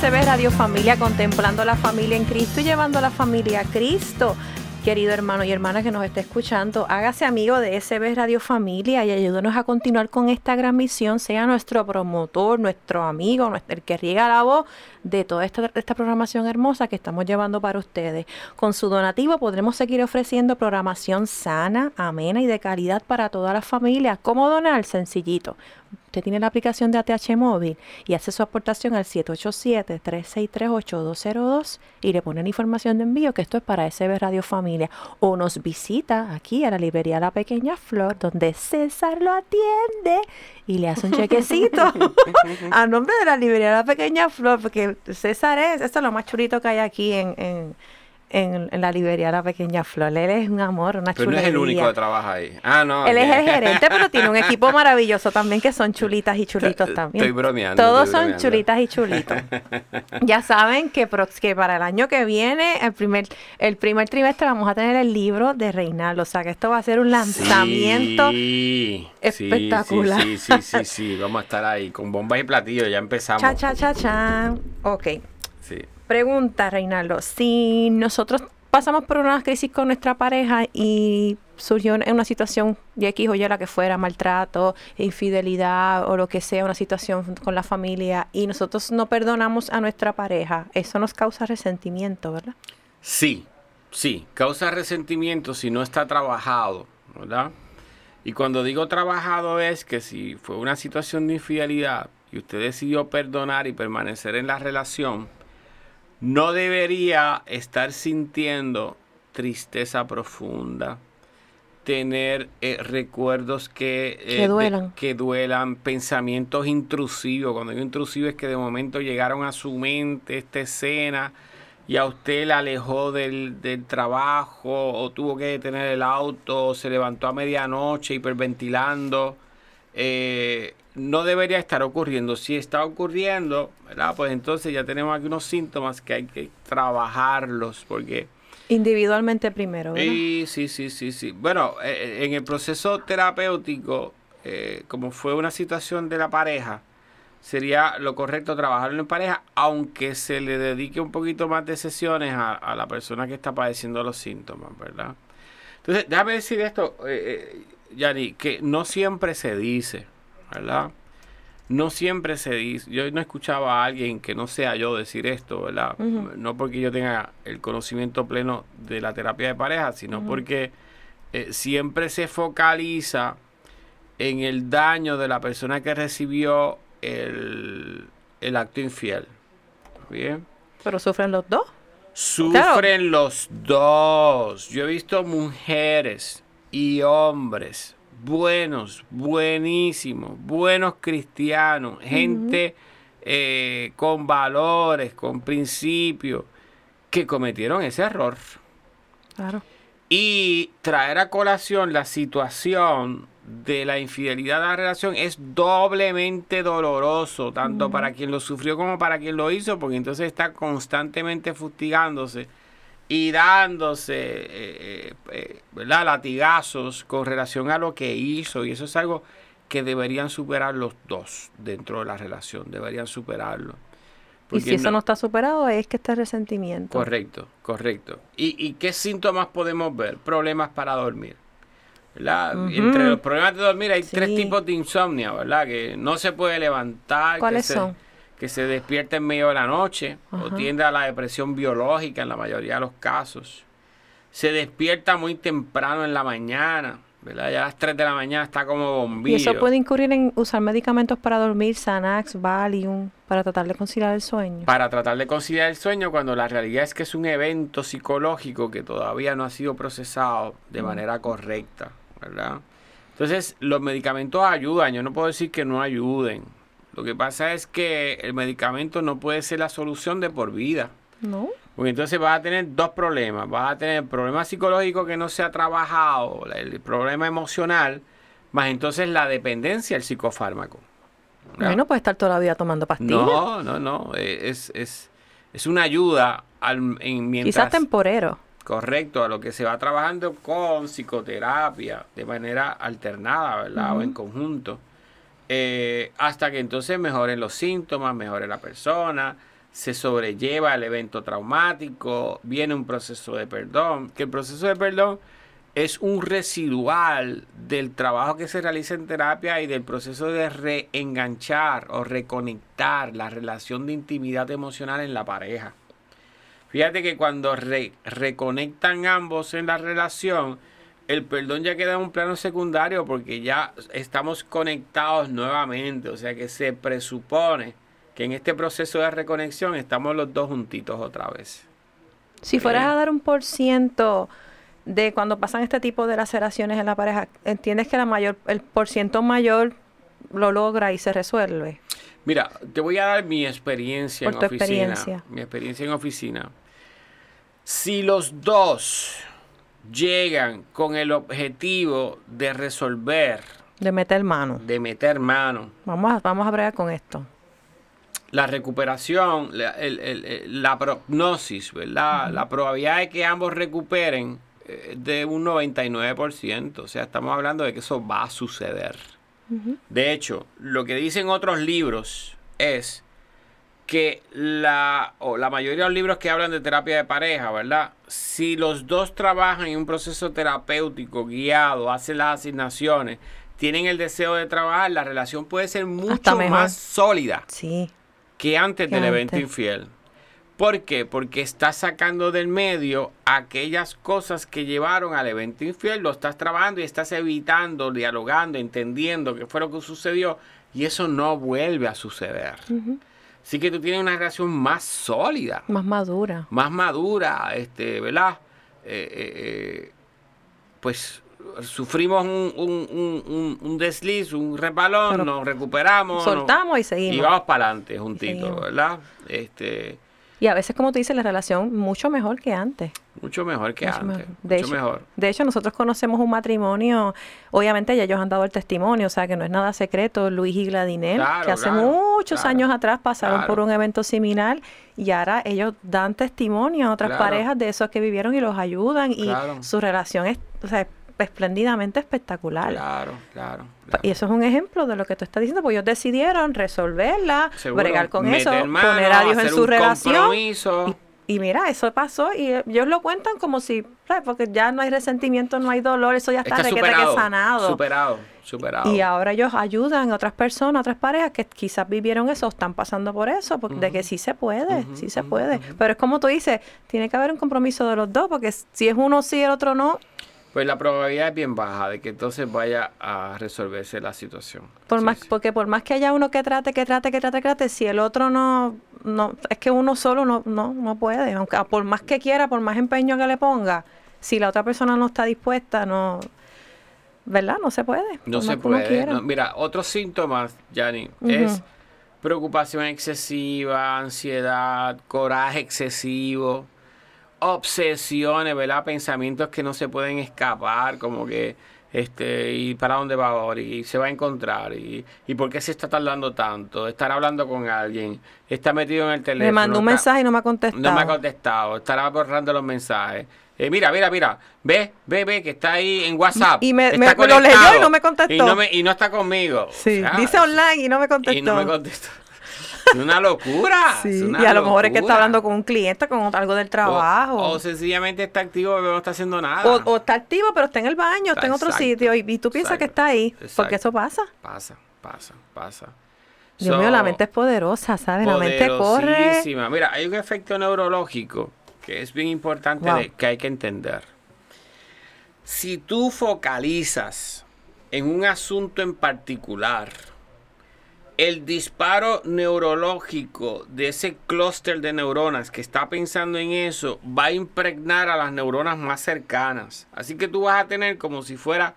[SPEAKER 1] SB Radio Familia, contemplando la familia en Cristo y llevando a la familia a Cristo. Querido hermano y hermana que nos esté escuchando, hágase amigo de SB Radio Familia y ayúdenos a continuar con esta gran misión. Sea nuestro promotor, nuestro amigo, el que riega la voz de toda esta, esta programación hermosa que estamos llevando para ustedes. Con su donativo podremos seguir ofreciendo programación sana, amena y de calidad para todas las familias. ¿Cómo donar? Sencillito usted tiene la aplicación de ATH móvil y hace su aportación al 787-363-8202 y le ponen información de envío que esto es para SB Radio Familia. O nos visita aquí a la librería La Pequeña Flor, donde César lo atiende y le hace un chequecito a nombre de la librería La Pequeña Flor, porque César es, esto es lo más chulito que hay aquí en en, la librería La Pequeña Flor. Él es un amor, una
[SPEAKER 2] Pero no es el único que trabaja ahí. Ah, no.
[SPEAKER 1] Él es el gerente, pero tiene un equipo maravilloso también que son chulitas y chulitos también.
[SPEAKER 2] Estoy bromeando.
[SPEAKER 1] Todos son chulitas y chulitos. ya saben que, que para el año que viene, el primer, el primer trimestre, vamos a tener el libro de Reinaldo. O sea que esto va a ser un lanzamiento espectacular.
[SPEAKER 2] Sí, sí, sí, sí, Vamos a estar ahí con bombas y platillos. Ya empezamos.
[SPEAKER 1] Cha, cha, cha, cha. Ok.
[SPEAKER 2] Sí.
[SPEAKER 1] Pregunta, Reinaldo, si nosotros pasamos por una crisis con nuestra pareja y surgió una situación de X o Y la que fuera, maltrato, infidelidad o lo que sea, una situación con la familia y nosotros no perdonamos a nuestra pareja, eso nos causa resentimiento, ¿verdad?
[SPEAKER 2] Sí, sí, causa resentimiento si no está trabajado, ¿verdad? Y cuando digo trabajado es que si fue una situación de infidelidad y usted decidió perdonar y permanecer en la relación, no debería estar sintiendo tristeza profunda, tener eh, recuerdos que,
[SPEAKER 1] eh, duelan.
[SPEAKER 2] que duelan, pensamientos intrusivos. Cuando digo intrusivos es que de momento llegaron a su mente esta escena y a usted la alejó del, del trabajo o tuvo que detener el auto o se levantó a medianoche hiperventilando. Eh, no debería estar ocurriendo. Si está ocurriendo, ¿verdad? Pues entonces ya tenemos aquí unos síntomas que hay que trabajarlos porque...
[SPEAKER 1] Individualmente primero, ¿verdad?
[SPEAKER 2] Sí, sí, sí, sí, sí. Bueno, eh, eh, en el proceso terapéutico, eh, como fue una situación de la pareja, sería lo correcto trabajarlo en pareja, aunque se le dedique un poquito más de sesiones a, la persona que está padeciendo los síntomas, ¿verdad? Entonces, déjame decir esto, eh, Yani, que no siempre se dice, ¿verdad? No siempre se dice, yo no escuchaba a alguien que no sea yo decir esto, ¿verdad? No porque yo tenga el conocimiento pleno de la terapia de pareja, sino porque eh, siempre se focaliza en el daño de la persona que recibió el, acto infiel. ¿Bien?
[SPEAKER 1] Pero sufren los dos.
[SPEAKER 2] Sufren los dos. Yo he visto mujeres y hombres buenos, buenísimos, buenos cristianos, gente eh, con valores, con principios, que cometieron ese error.
[SPEAKER 1] Claro.
[SPEAKER 2] Y traer a colación la situación de la infidelidad de la relación es doblemente doloroso, tanto para quien lo sufrió como para quien lo hizo, porque entonces está constantemente fustigándose y dándose eh, eh, eh, latigazos con relación a lo que hizo. Y eso es algo que deberían superar los dos dentro de la relación, deberían superarlo.
[SPEAKER 1] y si eso no, está superado es que está resentimiento.
[SPEAKER 2] Correcto, correcto. ¿Y, qué síntomas podemos ver? Problemas para dormir. Entre los problemas de dormir hay tres tipos de insomnio, ¿verdad? Que no se puede levantar.
[SPEAKER 1] ¿Cuáles son?
[SPEAKER 2] Que se despierta en medio de la noche o tiende a la depresión biológica en la mayoría de los casos. Se despierta muy temprano en la mañana, ¿verdad? Ya a las 3 de la mañana está como bombillo.
[SPEAKER 1] Y eso puede incurrir en usar medicamentos para dormir, Xanax, Valium, para tratar de conciliar el sueño.
[SPEAKER 2] Para tratar de conciliar el sueño cuando la realidad es que es un evento psicológico que todavía no ha sido procesado de manera correcta, ¿verdad? Entonces, los medicamentos ayudan, yo no puedo decir que no ayuden, lo que pasa es que el medicamento no puede ser la solución de por vida.
[SPEAKER 1] No.
[SPEAKER 2] Porque entonces vas a tener dos problemas. Vas a tener el problema psicológico que no se ha trabajado, el problema emocional, más entonces la dependencia al psicofármaco.
[SPEAKER 1] No puede estar toda la vida tomando pastillas.
[SPEAKER 2] No, no, no. Es, es, es una ayuda al, en mientras...
[SPEAKER 1] Quizás temporero.
[SPEAKER 2] Correcto, a lo que se va trabajando con psicoterapia de manera alternada, ¿verdad? O en conjunto eh, hasta que entonces mejoren los síntomas, mejore la persona, se sobrelleva el evento traumático, viene un proceso de perdón, que el proceso de perdón es un residual del trabajo que se realiza en terapia y del proceso de reenganchar o reconectar la relación de intimidad emocional en la pareja. Fíjate que cuando reconectan ambos en la relación, el perdón ya queda en un plano secundario porque ya estamos conectados nuevamente. O sea que se presupone que en este proceso de reconexión estamos los dos juntitos otra vez.
[SPEAKER 1] Si fueras a dar un por ciento de cuando pasan este tipo de laceraciones en la pareja, ¿entiendes que la mayor, el por ciento mayor lo logra y se resuelve?
[SPEAKER 2] Mira, te voy a dar mi experiencia en oficina. Mi experiencia en oficina. Si los dos llegan con el objetivo de resolver.
[SPEAKER 1] De meter mano.
[SPEAKER 2] De meter mano.
[SPEAKER 1] Vamos a, vamos a bregar con esto.
[SPEAKER 2] La recuperación, la, prognosis, ¿verdad? La probabilidad de que ambos recuperen eh, de un 99%. O sea, estamos hablando de que eso va a suceder. De hecho, lo que dicen otros libros es que la, o la mayoría de los libros que hablan de terapia de pareja, ¿verdad? Si los dos trabajan en un proceso terapéutico guiado, hacen las asignaciones, tienen el deseo de trabajar, la relación puede ser mucho más sólida
[SPEAKER 1] sí.
[SPEAKER 2] que antes del evento infiel. ¿Por qué? Porque estás sacando del medio aquellas cosas que llevaron al evento infiel, lo estás trabajando y estás evitando, dialogando, entendiendo qué fue lo que sucedió y eso no vuelve a suceder. Así que tú tienes una relación más sólida.
[SPEAKER 1] Más madura.
[SPEAKER 2] Más madura, este, ¿verdad? Eh, eh, eh, pues sufrimos un, un, un, desliz, un resbalón, nos recuperamos.
[SPEAKER 1] Soltamos y seguimos.
[SPEAKER 2] Y vamos para adelante juntitos, ¿verdad? Este,
[SPEAKER 1] y a veces, como tú dices, la relación mucho mejor que antes.
[SPEAKER 2] Mucho mejor que antes. De,
[SPEAKER 1] mucho
[SPEAKER 2] hecho, mejor.
[SPEAKER 1] de hecho, nosotros conocemos un matrimonio, obviamente ya ellos han dado el testimonio, o sea que no es nada secreto, Luis y Gladinel, que hace muchos años atrás pasaron por un evento similar y ahora ellos dan testimonio a otras parejas de esos que vivieron y los ayudan y su relación es, o sea, espléndidamente espectacular.
[SPEAKER 2] Claro, claro,
[SPEAKER 1] Y eso es un ejemplo de lo que tú estás diciendo, pues ellos decidieron resolverla, bregar con eso, poner a Dios en su relación. Y, mira, eso pasó y ellos lo cuentan como si, porque ya no hay resentimiento, no hay dolor, eso ya está, está superado, sanado.
[SPEAKER 2] Superado, superado.
[SPEAKER 1] Y ahora ellos ayudan a otras personas, a otras parejas que quizás vivieron eso, están pasando por eso, porque, de que sí se puede, sí se puede. Pero es como tú dices, tiene que haber un compromiso de los dos, porque si es uno sí y el otro no,
[SPEAKER 2] pues la probabilidad es bien baja de que entonces vaya a resolverse la situación.
[SPEAKER 1] Por más, Porque por más que haya uno que trate, que trate, que trate, que trate, si el otro no, no es que uno solo no, no, no puede. Aunque por más que quiera, por más empeño que le ponga, si la otra persona no está dispuesta, no, ¿verdad? No se puede.
[SPEAKER 2] No se puede. mira, otros síntomas, Yanni, es preocupación excesiva, ansiedad, coraje excesivo obsesiones, ¿verdad? Pensamientos que no se pueden escapar, como que, este, y para dónde va ahora, y se va a encontrar, y, y por qué se está tardando tanto, estar hablando con alguien, está metido en el teléfono.
[SPEAKER 1] Me mandó un mensaje y no me ha contestado.
[SPEAKER 2] No me ha contestado, estará borrando los mensajes. Eh, mira, mira, mira, ve, ve, ve, que está ahí en WhatsApp.
[SPEAKER 1] Y me, lo leyó y no me contestó.
[SPEAKER 2] Y no, me, y no está conmigo.
[SPEAKER 1] Sí, dice online y no me contestó.
[SPEAKER 2] Y no me contestó. Es una locura.
[SPEAKER 1] y a lo mejor es que está hablando con un cliente, con algo del trabajo.
[SPEAKER 2] O, sencillamente está activo pero no está haciendo nada.
[SPEAKER 1] O, está activo pero está en el baño, está, en otro sitio y, tú piensas que está ahí. Porque eso pasa.
[SPEAKER 2] Pasa, pasa, pasa.
[SPEAKER 1] Dios mío, la mente es poderosa, ¿sabes? La mente corre.
[SPEAKER 2] Mira, hay un efecto neurológico que es bien importante que hay que entender. Si tú focalizas en un asunto en particular, el disparo neurológico de ese clúster de neuronas que está pensando en eso va a impregnar a las neuronas más cercanas. Así que tú vas a tener como si fuera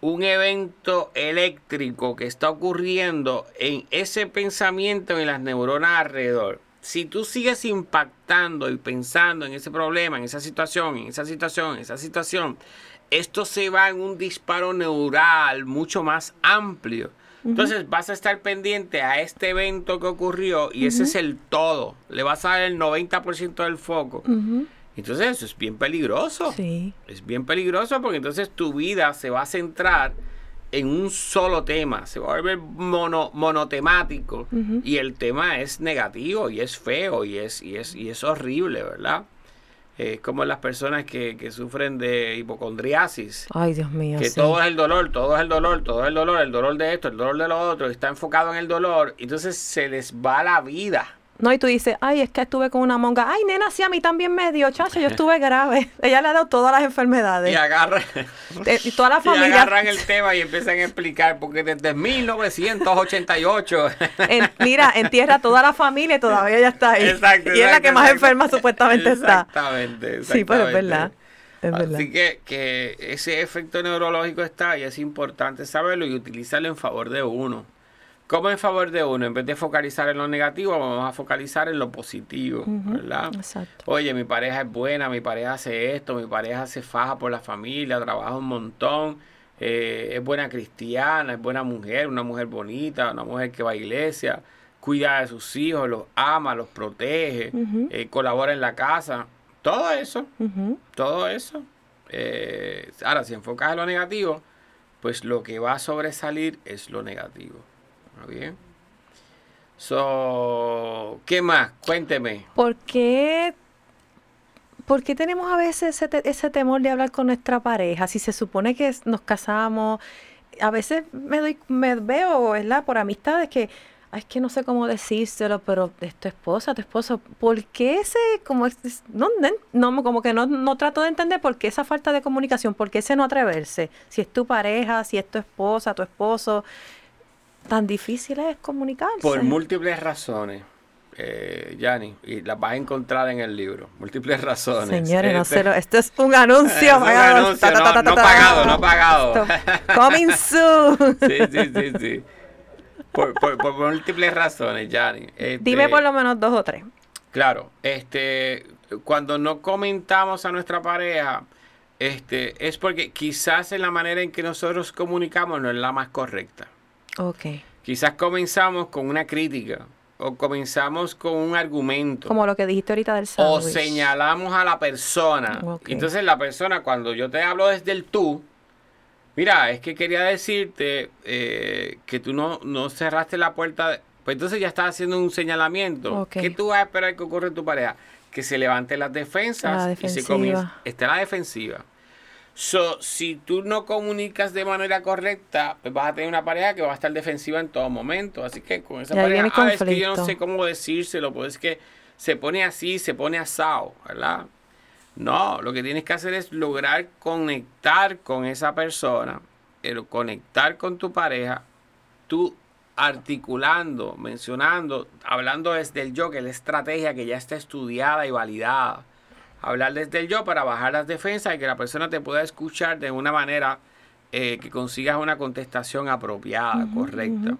[SPEAKER 2] un evento eléctrico que está ocurriendo en ese pensamiento en las neuronas alrededor. Si tú sigues impactando y pensando en ese problema, en esa situación, en esa situación, en esa situación, esto se va en un disparo neural mucho más amplio entonces vas a estar pendiente a este evento que ocurrió y ese es el todo. Le vas a dar el 90% del foco. Entonces eso es bien peligroso.
[SPEAKER 1] Sí.
[SPEAKER 2] Es bien peligroso porque entonces tu vida se va a centrar en un solo tema, se va a volver mono, monotemático y el tema es negativo y es feo y es, y es, y es horrible, ¿verdad? Es como las personas que, que sufren de hipocondriasis.
[SPEAKER 1] Ay, Dios mío.
[SPEAKER 2] Que
[SPEAKER 1] sí.
[SPEAKER 2] todo es el dolor, todo es el dolor, todo es el dolor, el dolor de esto, el dolor de lo otro, está enfocado en el dolor, entonces se les va la vida.
[SPEAKER 1] No, y tú dices, ay, es que estuve con una monga. Ay, nena, sí, a mí también me dio, chacho, yo estuve grave. Ella le ha dado todas las enfermedades.
[SPEAKER 2] Y agarran,
[SPEAKER 1] y toda la
[SPEAKER 2] y
[SPEAKER 1] familia.
[SPEAKER 2] agarran el tema y empiezan a explicar, porque desde 1988.
[SPEAKER 1] en- mira, entierra toda la familia y todavía ella está ahí.
[SPEAKER 2] Exacto,
[SPEAKER 1] y es la que más enferma supuestamente está.
[SPEAKER 2] Exactamente,
[SPEAKER 1] Sí, pero es
[SPEAKER 2] exactamente.
[SPEAKER 1] verdad. Es verdad.
[SPEAKER 2] Así que, que ese efecto neurológico está y es importante saberlo y utilizarlo en favor de uno. ¿Cómo en favor de uno? En vez de focalizar en lo negativo, vamos a focalizar en lo positivo, ¿verdad?
[SPEAKER 1] Exacto.
[SPEAKER 2] Oye, mi pareja es buena, mi pareja hace esto, mi pareja se faja por la familia, trabaja un montón, eh, es buena cristiana, es buena mujer, una mujer bonita, una mujer que va a iglesia, cuida de sus hijos, los ama, los protege, eh, colabora en la casa. Todo eso, todo eso. eh, ahora, si enfocas en lo negativo, pues lo que va a sobresalir es lo negativo. ¿Está bien? So, ¿qué más? Cuénteme.
[SPEAKER 1] ¿Por qué, tenemos a veces ese, te- ese temor de hablar con nuestra pareja? Si se supone que nos casamos, a veces me doy, me veo, ¿verdad? Por amistades que, "Ay, es que no sé cómo decírselo, pero es tu esposa, tu esposo. ¿Por qué ese, como, no, no, como que no, no trato de entender por qué esa falta de comunicación, por qué ese no atreverse? Si es tu pareja, si es tu esposa, tu esposo, tan difícil es comunicarse.
[SPEAKER 2] Por múltiples razones, eh, Yanni, y las vas a encontrar en el libro. Múltiples razones.
[SPEAKER 1] Señores, no
[SPEAKER 2] Este-
[SPEAKER 1] sé, lo- esto es un anuncio.
[SPEAKER 2] No- no pagado, no pagado.
[SPEAKER 1] Coming soon.
[SPEAKER 2] Sí, sí, sí, sí. Por, por- por múltiples razones, Yanni. Este,
[SPEAKER 1] Dime por lo menos dos o tres.
[SPEAKER 2] Claro, este, cuando no comentamos a nuestra pareja, este, es porque quizás en la manera en que nosotros comunicamos no es la más correcta.
[SPEAKER 1] Ok.
[SPEAKER 2] Quizás comenzamos con una crítica o comenzamos con un argumento.
[SPEAKER 1] Como lo que dijiste ahorita del
[SPEAKER 2] o
[SPEAKER 1] sándwich.
[SPEAKER 2] señalamos a la persona.
[SPEAKER 1] Ok.
[SPEAKER 2] Entonces la persona, cuando yo te hablo desde el tú, mira, es que quería decirte eh, que tú no, no cerraste la puerta. de- Pues entonces ya estás haciendo un señalamiento.
[SPEAKER 1] Ok.
[SPEAKER 2] ¿Qué tú vas a esperar que ocurra en tu pareja? Que se levante las defensas
[SPEAKER 1] La
[SPEAKER 2] y se comience. Esté a la defensiva. So, si tú no comunicas de manera correcta, pues vas a tener una pareja que va a estar defensiva en todo momento. Así que con esa pareja, ah, es que yo no sé cómo decírselo, pues es que se pone así, se pone asado, ¿verdad? No, lo que tienes que hacer es lograr conectar con esa persona, pero conectar con tu pareja, tú articulando, mencionando, hablando desde el yo, que es la estrategia que ya está estudiada y validada. Hablar desde el yo para bajar las defensas y que la persona te pueda escuchar de una manera eh, que consigas una contestación apropiada, correcta.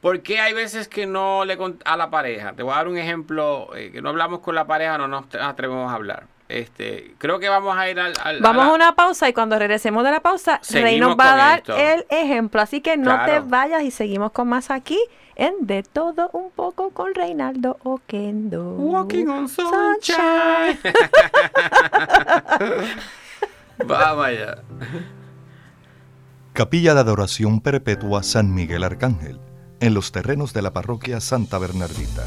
[SPEAKER 2] ¿Por qué hay veces que no le a la pareja? Te voy a dar un ejemplo, eh, que no hablamos con la pareja, no nos atrevemos a hablar. Este, creo que vamos a ir al... al-
[SPEAKER 1] Vamos
[SPEAKER 2] la-
[SPEAKER 1] a una pausa y cuando regresemos de la pausa, Rey
[SPEAKER 2] Seguimos
[SPEAKER 1] nos va a dar
[SPEAKER 2] esto.
[SPEAKER 1] el ejemplo. Así que no te vayas y seguimos con más aquí en De Todo Un Poco con Reinaldo Oquendo.
[SPEAKER 2] Walking on sunshine. Vamos allá.
[SPEAKER 5] Capilla de Adoración Perpetua San Miguel Arcángel, en los terrenos de la parroquia Santa Bernardita.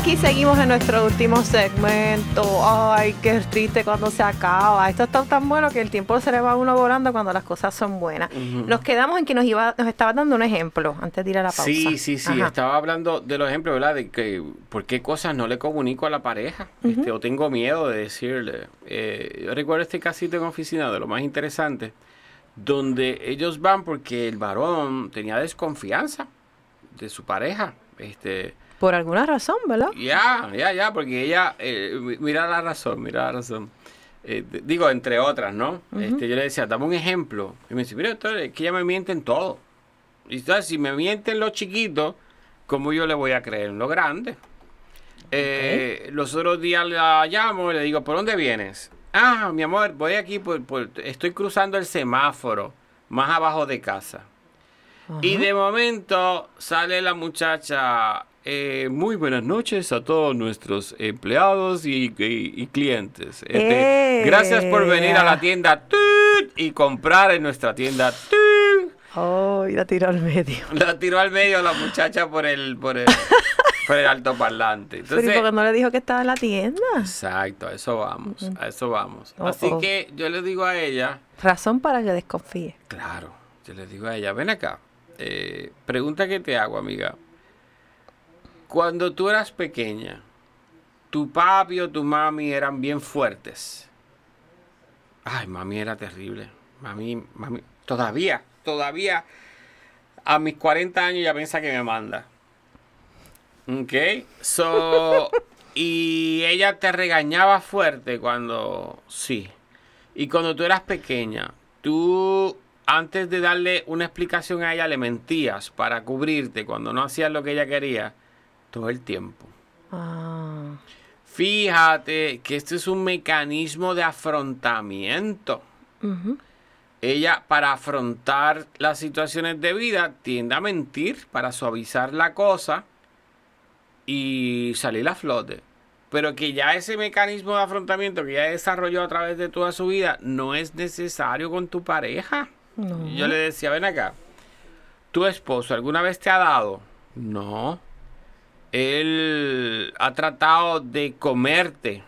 [SPEAKER 1] Aquí seguimos en nuestro último segmento. Ay, qué triste cuando se acaba. Esto está tan bueno que el tiempo se le va a uno volando cuando las cosas son buenas. Nos quedamos en que nos iba, nos estaba dando un ejemplo antes de ir a la pausa.
[SPEAKER 2] Sí, sí, sí.
[SPEAKER 1] Ajá.
[SPEAKER 2] Estaba hablando de los ejemplos, ¿verdad? De que por qué cosas no le comunico a la pareja. este, o tengo miedo de decirle. Eh, yo recuerdo este casito en oficina de lo más interesante, donde ellos van porque el varón tenía desconfianza de su pareja. Este,
[SPEAKER 1] Por alguna razón, ¿verdad?
[SPEAKER 2] ya, ya, ya, porque ella, eh, mi- mira la razón, mira la razón. Eh, digo, entre otras, ¿no? este, yo le decía, dame un ejemplo. Y me dice, mira, doctor, es que ella me miente en todo. Y entonces, si me mienten los chiquitos, ¿cómo yo le voy a creer en lo grande? Eh, Los otros días la llamo y le digo, ¿por dónde vienes? Ah, mi amor, voy aquí, por, por- estoy cruzando el semáforo, más abajo de casa. Y de momento sale la muchacha. Eh, muy buenas noches a todos nuestros empleados y, y- y clientes. Este,
[SPEAKER 1] ¡Eh!
[SPEAKER 2] Gracias por venir a la tienda Tut, y comprar en nuestra tienda. Tut.
[SPEAKER 1] Ay, la tiró al medio.
[SPEAKER 2] La tiró al medio la muchacha por el, por el, por el altoparlante.
[SPEAKER 1] Pero ¿y
[SPEAKER 2] Entonces,
[SPEAKER 1] por qué no le dijo que estaba en la tienda?
[SPEAKER 2] exacto, a eso vamos, a eso vamos.
[SPEAKER 1] Oh,
[SPEAKER 2] Así
[SPEAKER 1] oh.
[SPEAKER 2] que yo le digo a ella,
[SPEAKER 1] Razón para que desconfíe.
[SPEAKER 2] Claro, yo le digo a ella, ven acá. eh, pregunta que te hago, amiga. Cuando tú eras pequeña, tu papi o tu mami eran bien fuertes. Ay, mami era terrible. Mami, mami, todavía, todavía, a mis 40 años ya piensa que me manda. Ok, so, y ella te regañaba fuerte cuando, sí. Y cuando tú eras pequeña, tú antes de darle una explicación a ella le mentías para cubrirte cuando no hacías lo que ella quería todo el tiempo.
[SPEAKER 1] Ah,
[SPEAKER 2] Fíjate que este es un mecanismo de afrontamiento. Ella para afrontar las situaciones de vida tiende a mentir para suavizar la cosa y salir a flote. Pero que ya ese mecanismo de afrontamiento que ya desarrolló a través de toda su vida no es necesario con tu pareja.
[SPEAKER 1] No.
[SPEAKER 2] Yo le decía, ven acá, ¿tu esposo alguna vez te ha dado? No. Él ha tratado de comerte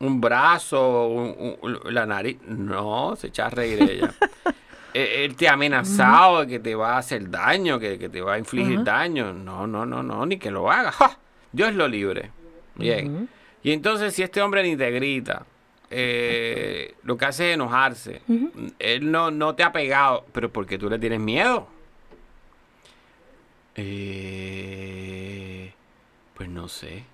[SPEAKER 2] un brazo, un- un- la nariz. No, se echa a reír ella. Eh, Él te ha amenazado de que te va a hacer daño, que, que te va a infligir daño. No, no, no, no, ni que lo haga. ¡Ja! Dios lo libre. Bien. Y entonces si este hombre ni te grita, eh, lo que hace es enojarse. Él no, no te ha pegado, pero porque tú le tienes miedo. Eh, pues no sé.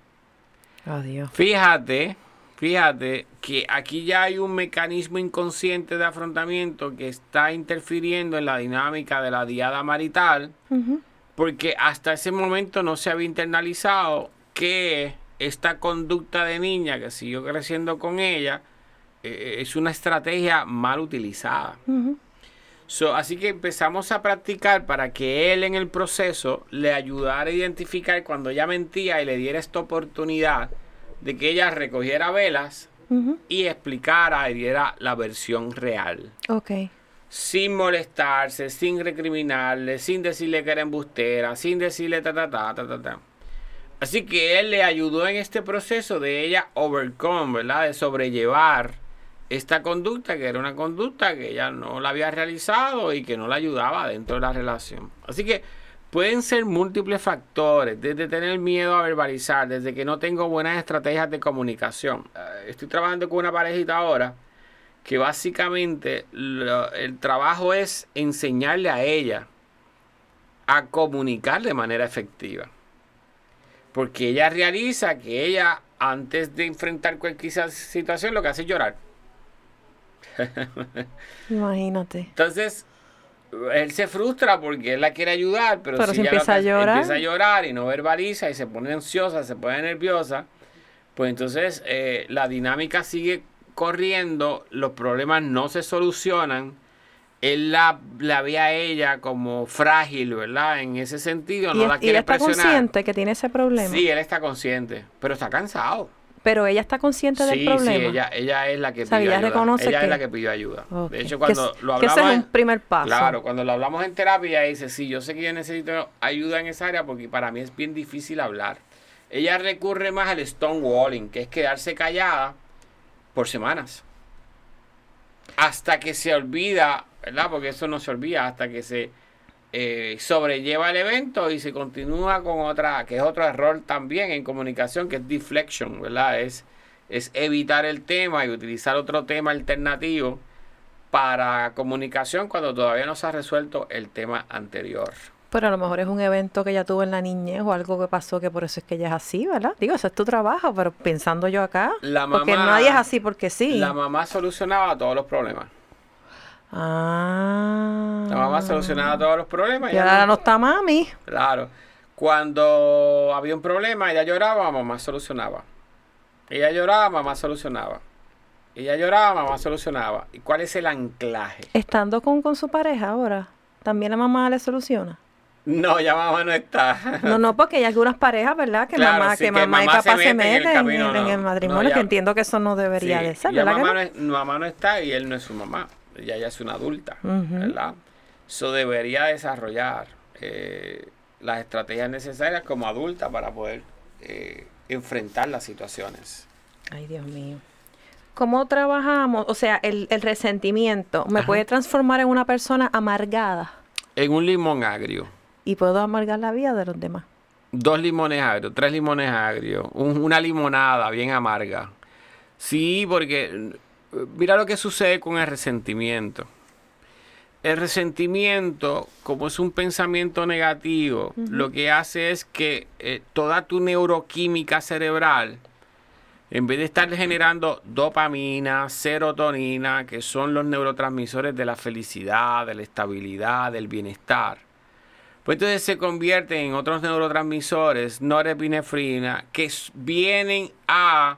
[SPEAKER 1] Adiós.
[SPEAKER 2] Fíjate, fíjate que aquí ya hay un mecanismo inconsciente de afrontamiento que está interfiriendo en la dinámica de la diada marital, porque hasta ese momento no se había internalizado que esta conducta de niña que siguió creciendo con ella eh, es una estrategia mal utilizada. So, así que empezamos a practicar para que él en el proceso le ayudara a identificar cuando ella mentía y le diera esta oportunidad de que ella recogiera velas y explicara y diera la versión real.
[SPEAKER 1] Ok.
[SPEAKER 2] Sin molestarse, sin recriminarle, sin decirle que era embustera, sin decirle ta ta ta ta ta ta. Así que él le ayudó en este proceso de ella overcome, ¿verdad? De sobrellevar esta conducta, que era una conducta que ella no la había realizado y que no la ayudaba dentro de la relación. Así que pueden ser múltiples factores, desde tener miedo a verbalizar, desde que no tengo buenas estrategias de comunicación. Eh, Estoy trabajando con una parejita ahora que básicamente el trabajo es enseñarle a ella a comunicar de manera efectiva. Porque ella realiza que ella, antes de enfrentar cualquier situación, lo que hace es llorar.
[SPEAKER 1] Imagínate.
[SPEAKER 2] Entonces, él se frustra porque él la quiere ayudar, pero,
[SPEAKER 1] Pero
[SPEAKER 2] si
[SPEAKER 1] si
[SPEAKER 2] ella lo
[SPEAKER 1] empieza a llorar.
[SPEAKER 2] empieza a llorar y no verbaliza y se pone ansiosa, se pone nerviosa, pues entonces eh, la dinámica sigue corriendo, los problemas no se solucionan. Él la, la ve a ella como frágil, ¿verdad? En ese sentido,
[SPEAKER 1] y,
[SPEAKER 2] no la
[SPEAKER 1] y
[SPEAKER 2] quiere
[SPEAKER 1] ella está
[SPEAKER 2] presionar.
[SPEAKER 1] consciente que tiene ese problema.
[SPEAKER 2] Sí, él está consciente, pero está cansado.
[SPEAKER 1] Pero ella está consciente del problema.
[SPEAKER 2] sí, ella, ella es la que
[SPEAKER 1] O sea,
[SPEAKER 2] pidió
[SPEAKER 1] ella
[SPEAKER 2] ayuda.
[SPEAKER 1] reconoce
[SPEAKER 2] ella
[SPEAKER 1] que-
[SPEAKER 2] es la que pidió ayuda. De hecho,
[SPEAKER 1] Que
[SPEAKER 2] cuando
[SPEAKER 1] es-
[SPEAKER 2] lo
[SPEAKER 1] que ese
[SPEAKER 2] hablamos...
[SPEAKER 1] es un
[SPEAKER 2] en-
[SPEAKER 1] primer paso.
[SPEAKER 2] Claro, cuando lo hablamos en terapia, ella dice, sí, yo sé que yo necesito ayuda en esa área porque para mí es bien difícil hablar. ella recurre más al stonewalling, que es quedarse callada por semanas. Hasta que se olvida, ¿verdad? Porque eso no se olvida, hasta que se eh, sobrelleva el evento y se continúa con otra, que es otro error también en comunicación, que es deflection, ¿verdad? Es, es evitar el tema y utilizar otro tema alternativo para comunicación cuando todavía no se ha resuelto el tema anterior.
[SPEAKER 1] Pero a lo mejor es un evento que ella tuvo en la niñez o algo que pasó que por eso es que ella es así, ¿verdad? Digo, eso es tu trabajo, pero pensando yo acá,
[SPEAKER 2] La
[SPEAKER 1] porque
[SPEAKER 2] mamá-
[SPEAKER 1] nadie es así porque sí.
[SPEAKER 2] La mamá solucionaba todos los problemas.
[SPEAKER 1] Ah.
[SPEAKER 2] La mamá solucionaba todos los problemas.
[SPEAKER 1] Y ahora
[SPEAKER 2] no-
[SPEAKER 1] está mami.
[SPEAKER 2] Claro. Cuando había un problema, ella lloraba, mamá solucionaba. Ella lloraba, mamá solucionaba. Ella lloraba, mamá solucionaba. ¿Y cuál es el anclaje?
[SPEAKER 1] Estando con, con su pareja ahora, también la mamá le soluciona.
[SPEAKER 2] No, ya mamá no está.
[SPEAKER 1] No, no, porque hay algunas parejas, ¿verdad? Que
[SPEAKER 2] Claro,
[SPEAKER 1] mamá,
[SPEAKER 2] sí,
[SPEAKER 1] que
[SPEAKER 2] que
[SPEAKER 1] mamá y
[SPEAKER 2] mamá se
[SPEAKER 1] papá se
[SPEAKER 2] mete en el
[SPEAKER 1] en, el- en
[SPEAKER 2] No,
[SPEAKER 1] matrimonio,
[SPEAKER 2] ya-
[SPEAKER 1] que entiendo que eso no debería
[SPEAKER 2] Sí,
[SPEAKER 1] de ser,
[SPEAKER 2] ya
[SPEAKER 1] ¿verdad? no
[SPEAKER 2] es- mamá no está y él no es su mamá. Ella ya es una adulta. ¿verdad? Eso debería desarrollar eh, las estrategias necesarias como adulta para poder eh, enfrentar las situaciones.
[SPEAKER 1] Ay, Dios mío. ¿Cómo trabajamos? O sea, el, el resentimiento me puede transformar en una persona amargada
[SPEAKER 2] En un limón agrio,
[SPEAKER 1] y puedo amargar la vida de los demás.
[SPEAKER 2] dos limones agrios, tres limones agrios, un- una limonada bien amarga. Sí, porque mira lo que sucede con el resentimiento. El resentimiento, como es un pensamiento negativo, lo que hace es que eh, toda tu neuroquímica cerebral, en vez de estar generando dopamina, serotonina, que son los neurotransmisores de la felicidad, de la estabilidad, del bienestar, pues entonces se convierten en otros neurotransmisores, norepinefrina, que vienen a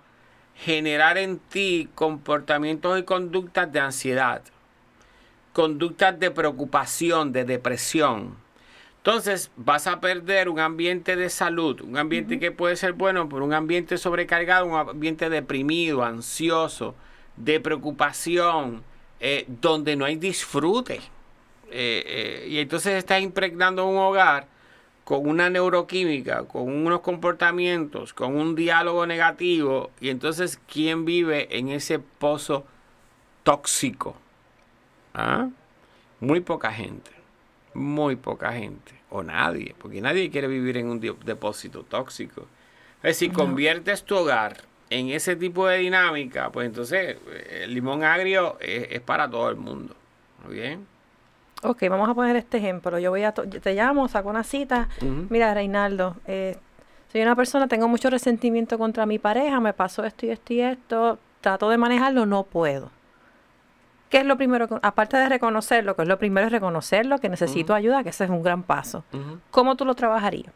[SPEAKER 2] generar en ti comportamientos y conductas de ansiedad, conductas de preocupación, de depresión. Entonces vas a perder un ambiente de salud, un ambiente que puede ser bueno, pero un ambiente sobrecargado, un ambiente deprimido, ansioso, de preocupación, eh, donde no hay disfrute. Eh, eh, y entonces estás impregnando un hogar con una neuroquímica, con unos comportamientos, con un diálogo negativo. Y entonces, ¿quién vive en ese pozo tóxico? ¿Ah? Muy poca gente. Muy poca gente. O nadie. Porque nadie quiere vivir en un depósito tóxico. Es decir, conviertes tu hogar en ese tipo de dinámica, pues entonces eh, el limón agrio es, es para todo el mundo. ¿Muy bien?
[SPEAKER 1] Ok, vamos a poner este ejemplo. Yo voy a, yo te llamo, saco una cita. Mira, Reinaldo, eh, soy una persona, tengo mucho resentimiento contra mi pareja, me pasó esto y esto y esto, trato de manejarlo, no puedo. ¿Qué es lo primero? Aparte de reconocerlo, que es lo primero es reconocerlo, que necesito ayuda, que ese es un gran paso. ¿Cómo tú lo trabajarías?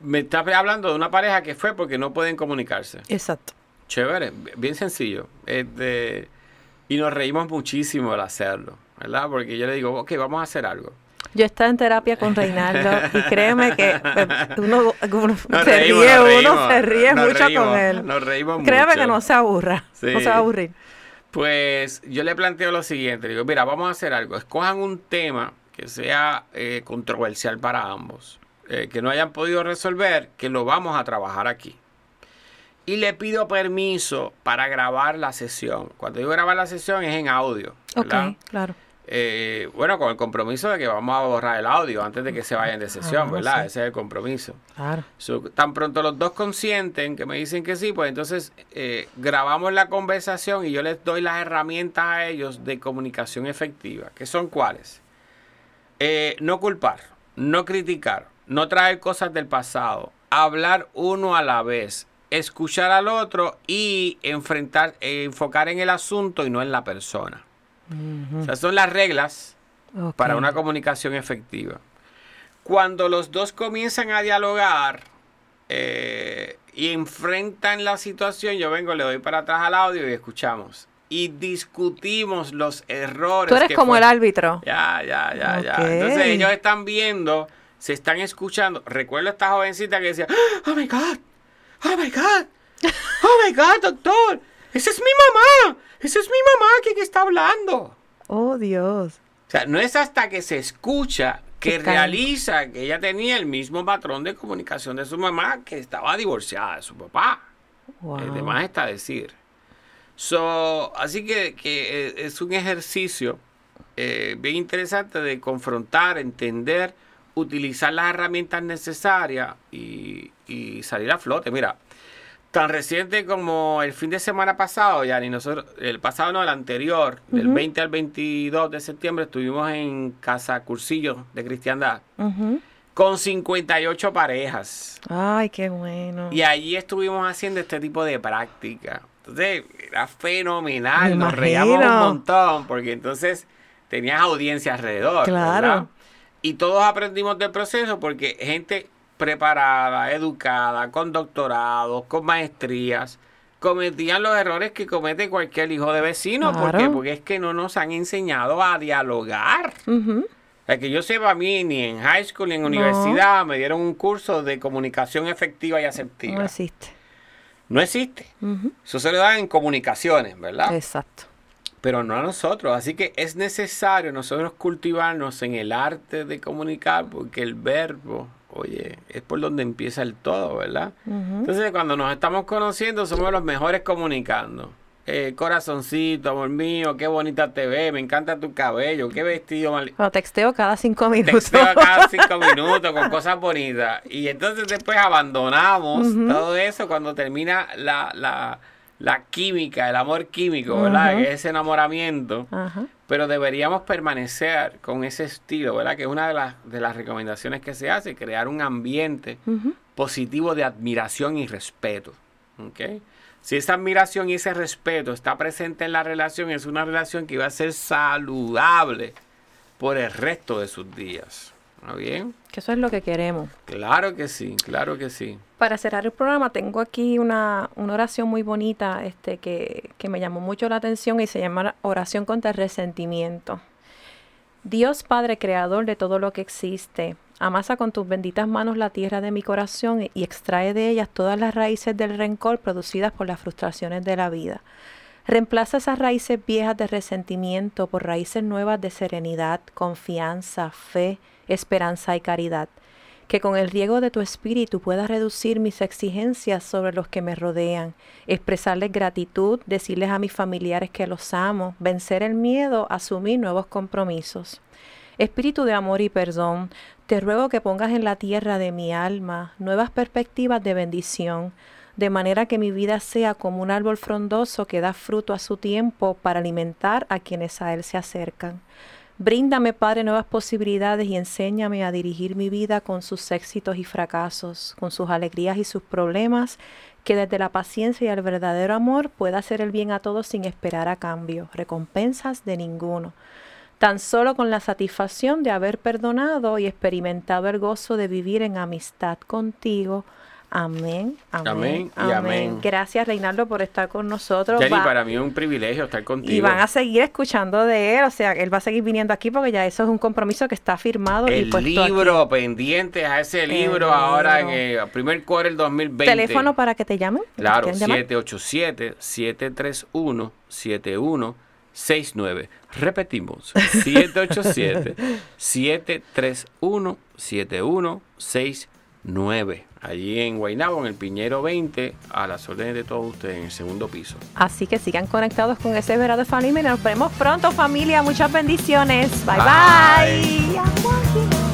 [SPEAKER 2] Me estás hablando de una pareja que fue porque no pueden comunicarse.
[SPEAKER 1] Exacto.
[SPEAKER 2] Chévere, bien sencillo. Este, y nos reímos muchísimo al hacerlo, ¿verdad? Porque yo le digo, ok, vamos a hacer algo.
[SPEAKER 1] Yo estaba en terapia con Reinaldo y créeme que eh, uno, se
[SPEAKER 2] reímos,
[SPEAKER 1] ríe, uno se ríe mucho
[SPEAKER 2] reímos,
[SPEAKER 1] con él.
[SPEAKER 2] Nos reímos
[SPEAKER 1] Créeme
[SPEAKER 2] mucho.
[SPEAKER 1] que no se aburra, no se va a aburrir.
[SPEAKER 2] Pues yo le planteo lo siguiente, le digo, mira, vamos a hacer algo, escojan un tema que sea eh, controversial para ambos, eh, que no hayan podido resolver, que lo vamos a trabajar aquí. Y le pido permiso para grabar la sesión. Cuando digo grabar la sesión es en audio.
[SPEAKER 1] Ok,
[SPEAKER 2] ¿verdad?
[SPEAKER 1] claro.
[SPEAKER 2] Eh, bueno, con el compromiso de que vamos a borrar el audio antes de que se vayan de sesión,
[SPEAKER 1] Ah,
[SPEAKER 2] ¿verdad?
[SPEAKER 1] sí.
[SPEAKER 2] Ese es el compromiso.
[SPEAKER 1] Claro.
[SPEAKER 2] So, tan pronto los dos consienten que me dicen que sí, pues entonces eh, grabamos la conversación y yo les doy las herramientas a ellos de comunicación efectiva. ¿Que son cuáles? Eh, no culpar, no criticar, no traer cosas del pasado, hablar uno a la vez, escuchar al otro y enfrentar, eh, enfocar en el asunto y no en la persona. O sea, son las reglas
[SPEAKER 1] Ok.
[SPEAKER 2] para una comunicación efectiva. Cuando los dos comienzan a dialogar eh, y enfrentan la situación, yo vengo, le doy para atrás al audio y escuchamos. Y discutimos los errores.
[SPEAKER 1] Tú eres
[SPEAKER 2] que
[SPEAKER 1] como
[SPEAKER 2] fue-
[SPEAKER 1] el árbitro.
[SPEAKER 2] Ya, ya, ya, ya.
[SPEAKER 1] Ok.
[SPEAKER 2] Entonces ellos están viendo, se están escuchando. Recuerdo a esta jovencita que decía, oh my God, oh my God, oh my God, doctor, esa es mi mamá, esa es mi mamá quien está hablando.
[SPEAKER 1] Oh, Dios.
[SPEAKER 2] O sea, no es hasta que se escucha que realiza que ella tenía el mismo patrón de comunicación de su mamá, que estaba divorciada de su papá.
[SPEAKER 1] Wow.
[SPEAKER 2] Demás está decir. So, así que, que, eh, es un ejercicio eh, bien interesante de confrontar, entender, utilizar las herramientas necesarias y, y salir a flote. Mira, tan reciente como el fin de semana pasado, ya ni nosotros, el pasado no, el anterior, del 20 al 22 de septiembre, estuvimos en Casa Cursillo de Cristiandad con 58 parejas.
[SPEAKER 1] Ay, qué bueno.
[SPEAKER 2] Y allí estuvimos haciendo este tipo de práctica. Entonces, era fenomenal.
[SPEAKER 1] Me
[SPEAKER 2] Nos reíamos un montón porque entonces tenías audiencia alrededor.
[SPEAKER 1] Claro.
[SPEAKER 2] ¿verdad? Y todos aprendimos del proceso porque gente preparada, educada, con doctorados, con maestrías, cometían los errores que comete cualquier hijo de vecino. ¿Por qué?
[SPEAKER 1] Claro.
[SPEAKER 2] Porque es que no nos han enseñado a dialogar. El que yo sepa a mí, ni en high school ni en universidad me dieron un curso de comunicación efectiva y asertiva.
[SPEAKER 1] No existe.
[SPEAKER 2] No existe.
[SPEAKER 1] Ujú.
[SPEAKER 2] Eso se lo dan en comunicaciones, ¿verdad?
[SPEAKER 1] Exacto.
[SPEAKER 2] Pero no a nosotros. Así que es necesario nosotros cultivarnos en el arte de comunicar, porque el verbo, oye, es por donde empieza el todo, ¿verdad? Entonces, cuando nos estamos conociendo, somos los mejores comunicando. Eh, corazoncito, amor mío, qué bonita te ves, me encanta tu cabello, qué vestido mal.
[SPEAKER 1] Lo texteo cada cinco minutos.
[SPEAKER 2] Texteo cada cinco minutos con cosas bonitas. Y entonces después abandonamos todo eso cuando termina la, la, la química, el amor químico, ¿verdad? Que es ese enamoramiento. Pero deberíamos permanecer con ese estilo, ¿verdad? Que es una de las, de las recomendaciones que se hace, crear un ambiente positivo de admiración y respeto. ¿ok? Si esa admiración y ese respeto está presente en la relación, es una relación que va a ser saludable por el resto de sus días. ¿Está bien?
[SPEAKER 1] Que eso es lo que queremos.
[SPEAKER 2] Claro que sí, claro que sí.
[SPEAKER 1] Para cerrar el programa tengo aquí una, una oración muy bonita este, que, que me llamó mucho la atención y se llama oración contra el resentimiento. Dios Padre Creador de todo lo que existe, amasa con tus benditas manos la tierra de mi corazón y extrae de ellas todas las raíces del rencor producidas por las frustraciones de la vida. Reemplaza esas raíces viejas de resentimiento por raíces nuevas de serenidad, confianza, fe, esperanza y caridad que con el riego de tu espíritu pueda reducir mis exigencias sobre los que me rodean, expresarles gratitud, decirles a mis familiares que los amo, vencer el miedo, asumir nuevos compromisos. Espíritu de amor y perdón, te ruego que pongas en la tierra de mi alma nuevas perspectivas de bendición, de manera que mi vida sea como un árbol frondoso que da fruto a su tiempo para alimentar a quienes a él se acercan. Bríndame, Padre, nuevas posibilidades y enséñame a dirigir mi vida con sus éxitos y fracasos, con sus alegrías y sus problemas, que desde la paciencia y el verdadero amor pueda hacer el bien a todos sin esperar a cambio, recompensas de ninguno. Tan solo con la satisfacción de haber perdonado y experimentado el gozo de vivir en amistad contigo. Amén, amén,
[SPEAKER 2] Amén y amén.
[SPEAKER 1] Gracias, Reinaldo, por estar con nosotros.
[SPEAKER 2] Jenny,
[SPEAKER 1] Va-
[SPEAKER 2] para mí es un privilegio estar contigo.
[SPEAKER 1] y van a seguir escuchando de él, o sea, él va a seguir viniendo aquí porque ya eso es un compromiso que está firmado y
[SPEAKER 2] el
[SPEAKER 1] puesto aquí.
[SPEAKER 2] libro, pendientes a ese libro
[SPEAKER 1] El
[SPEAKER 2] ahora en
[SPEAKER 1] libro.
[SPEAKER 2] el primer quarter del 2020.
[SPEAKER 1] Teléfono para que te llamen.
[SPEAKER 2] Claro,
[SPEAKER 1] quieren llamar.
[SPEAKER 2] 787-731-7169. Repetimos, 787-731-7169. Allí en Guaynabo, en el Piñero 20, a las órdenes de todos ustedes en el segundo piso.
[SPEAKER 1] Así que sigan conectados con ese verano de familia y nos vemos pronto familia. Muchas bendiciones. Bye
[SPEAKER 2] Bye.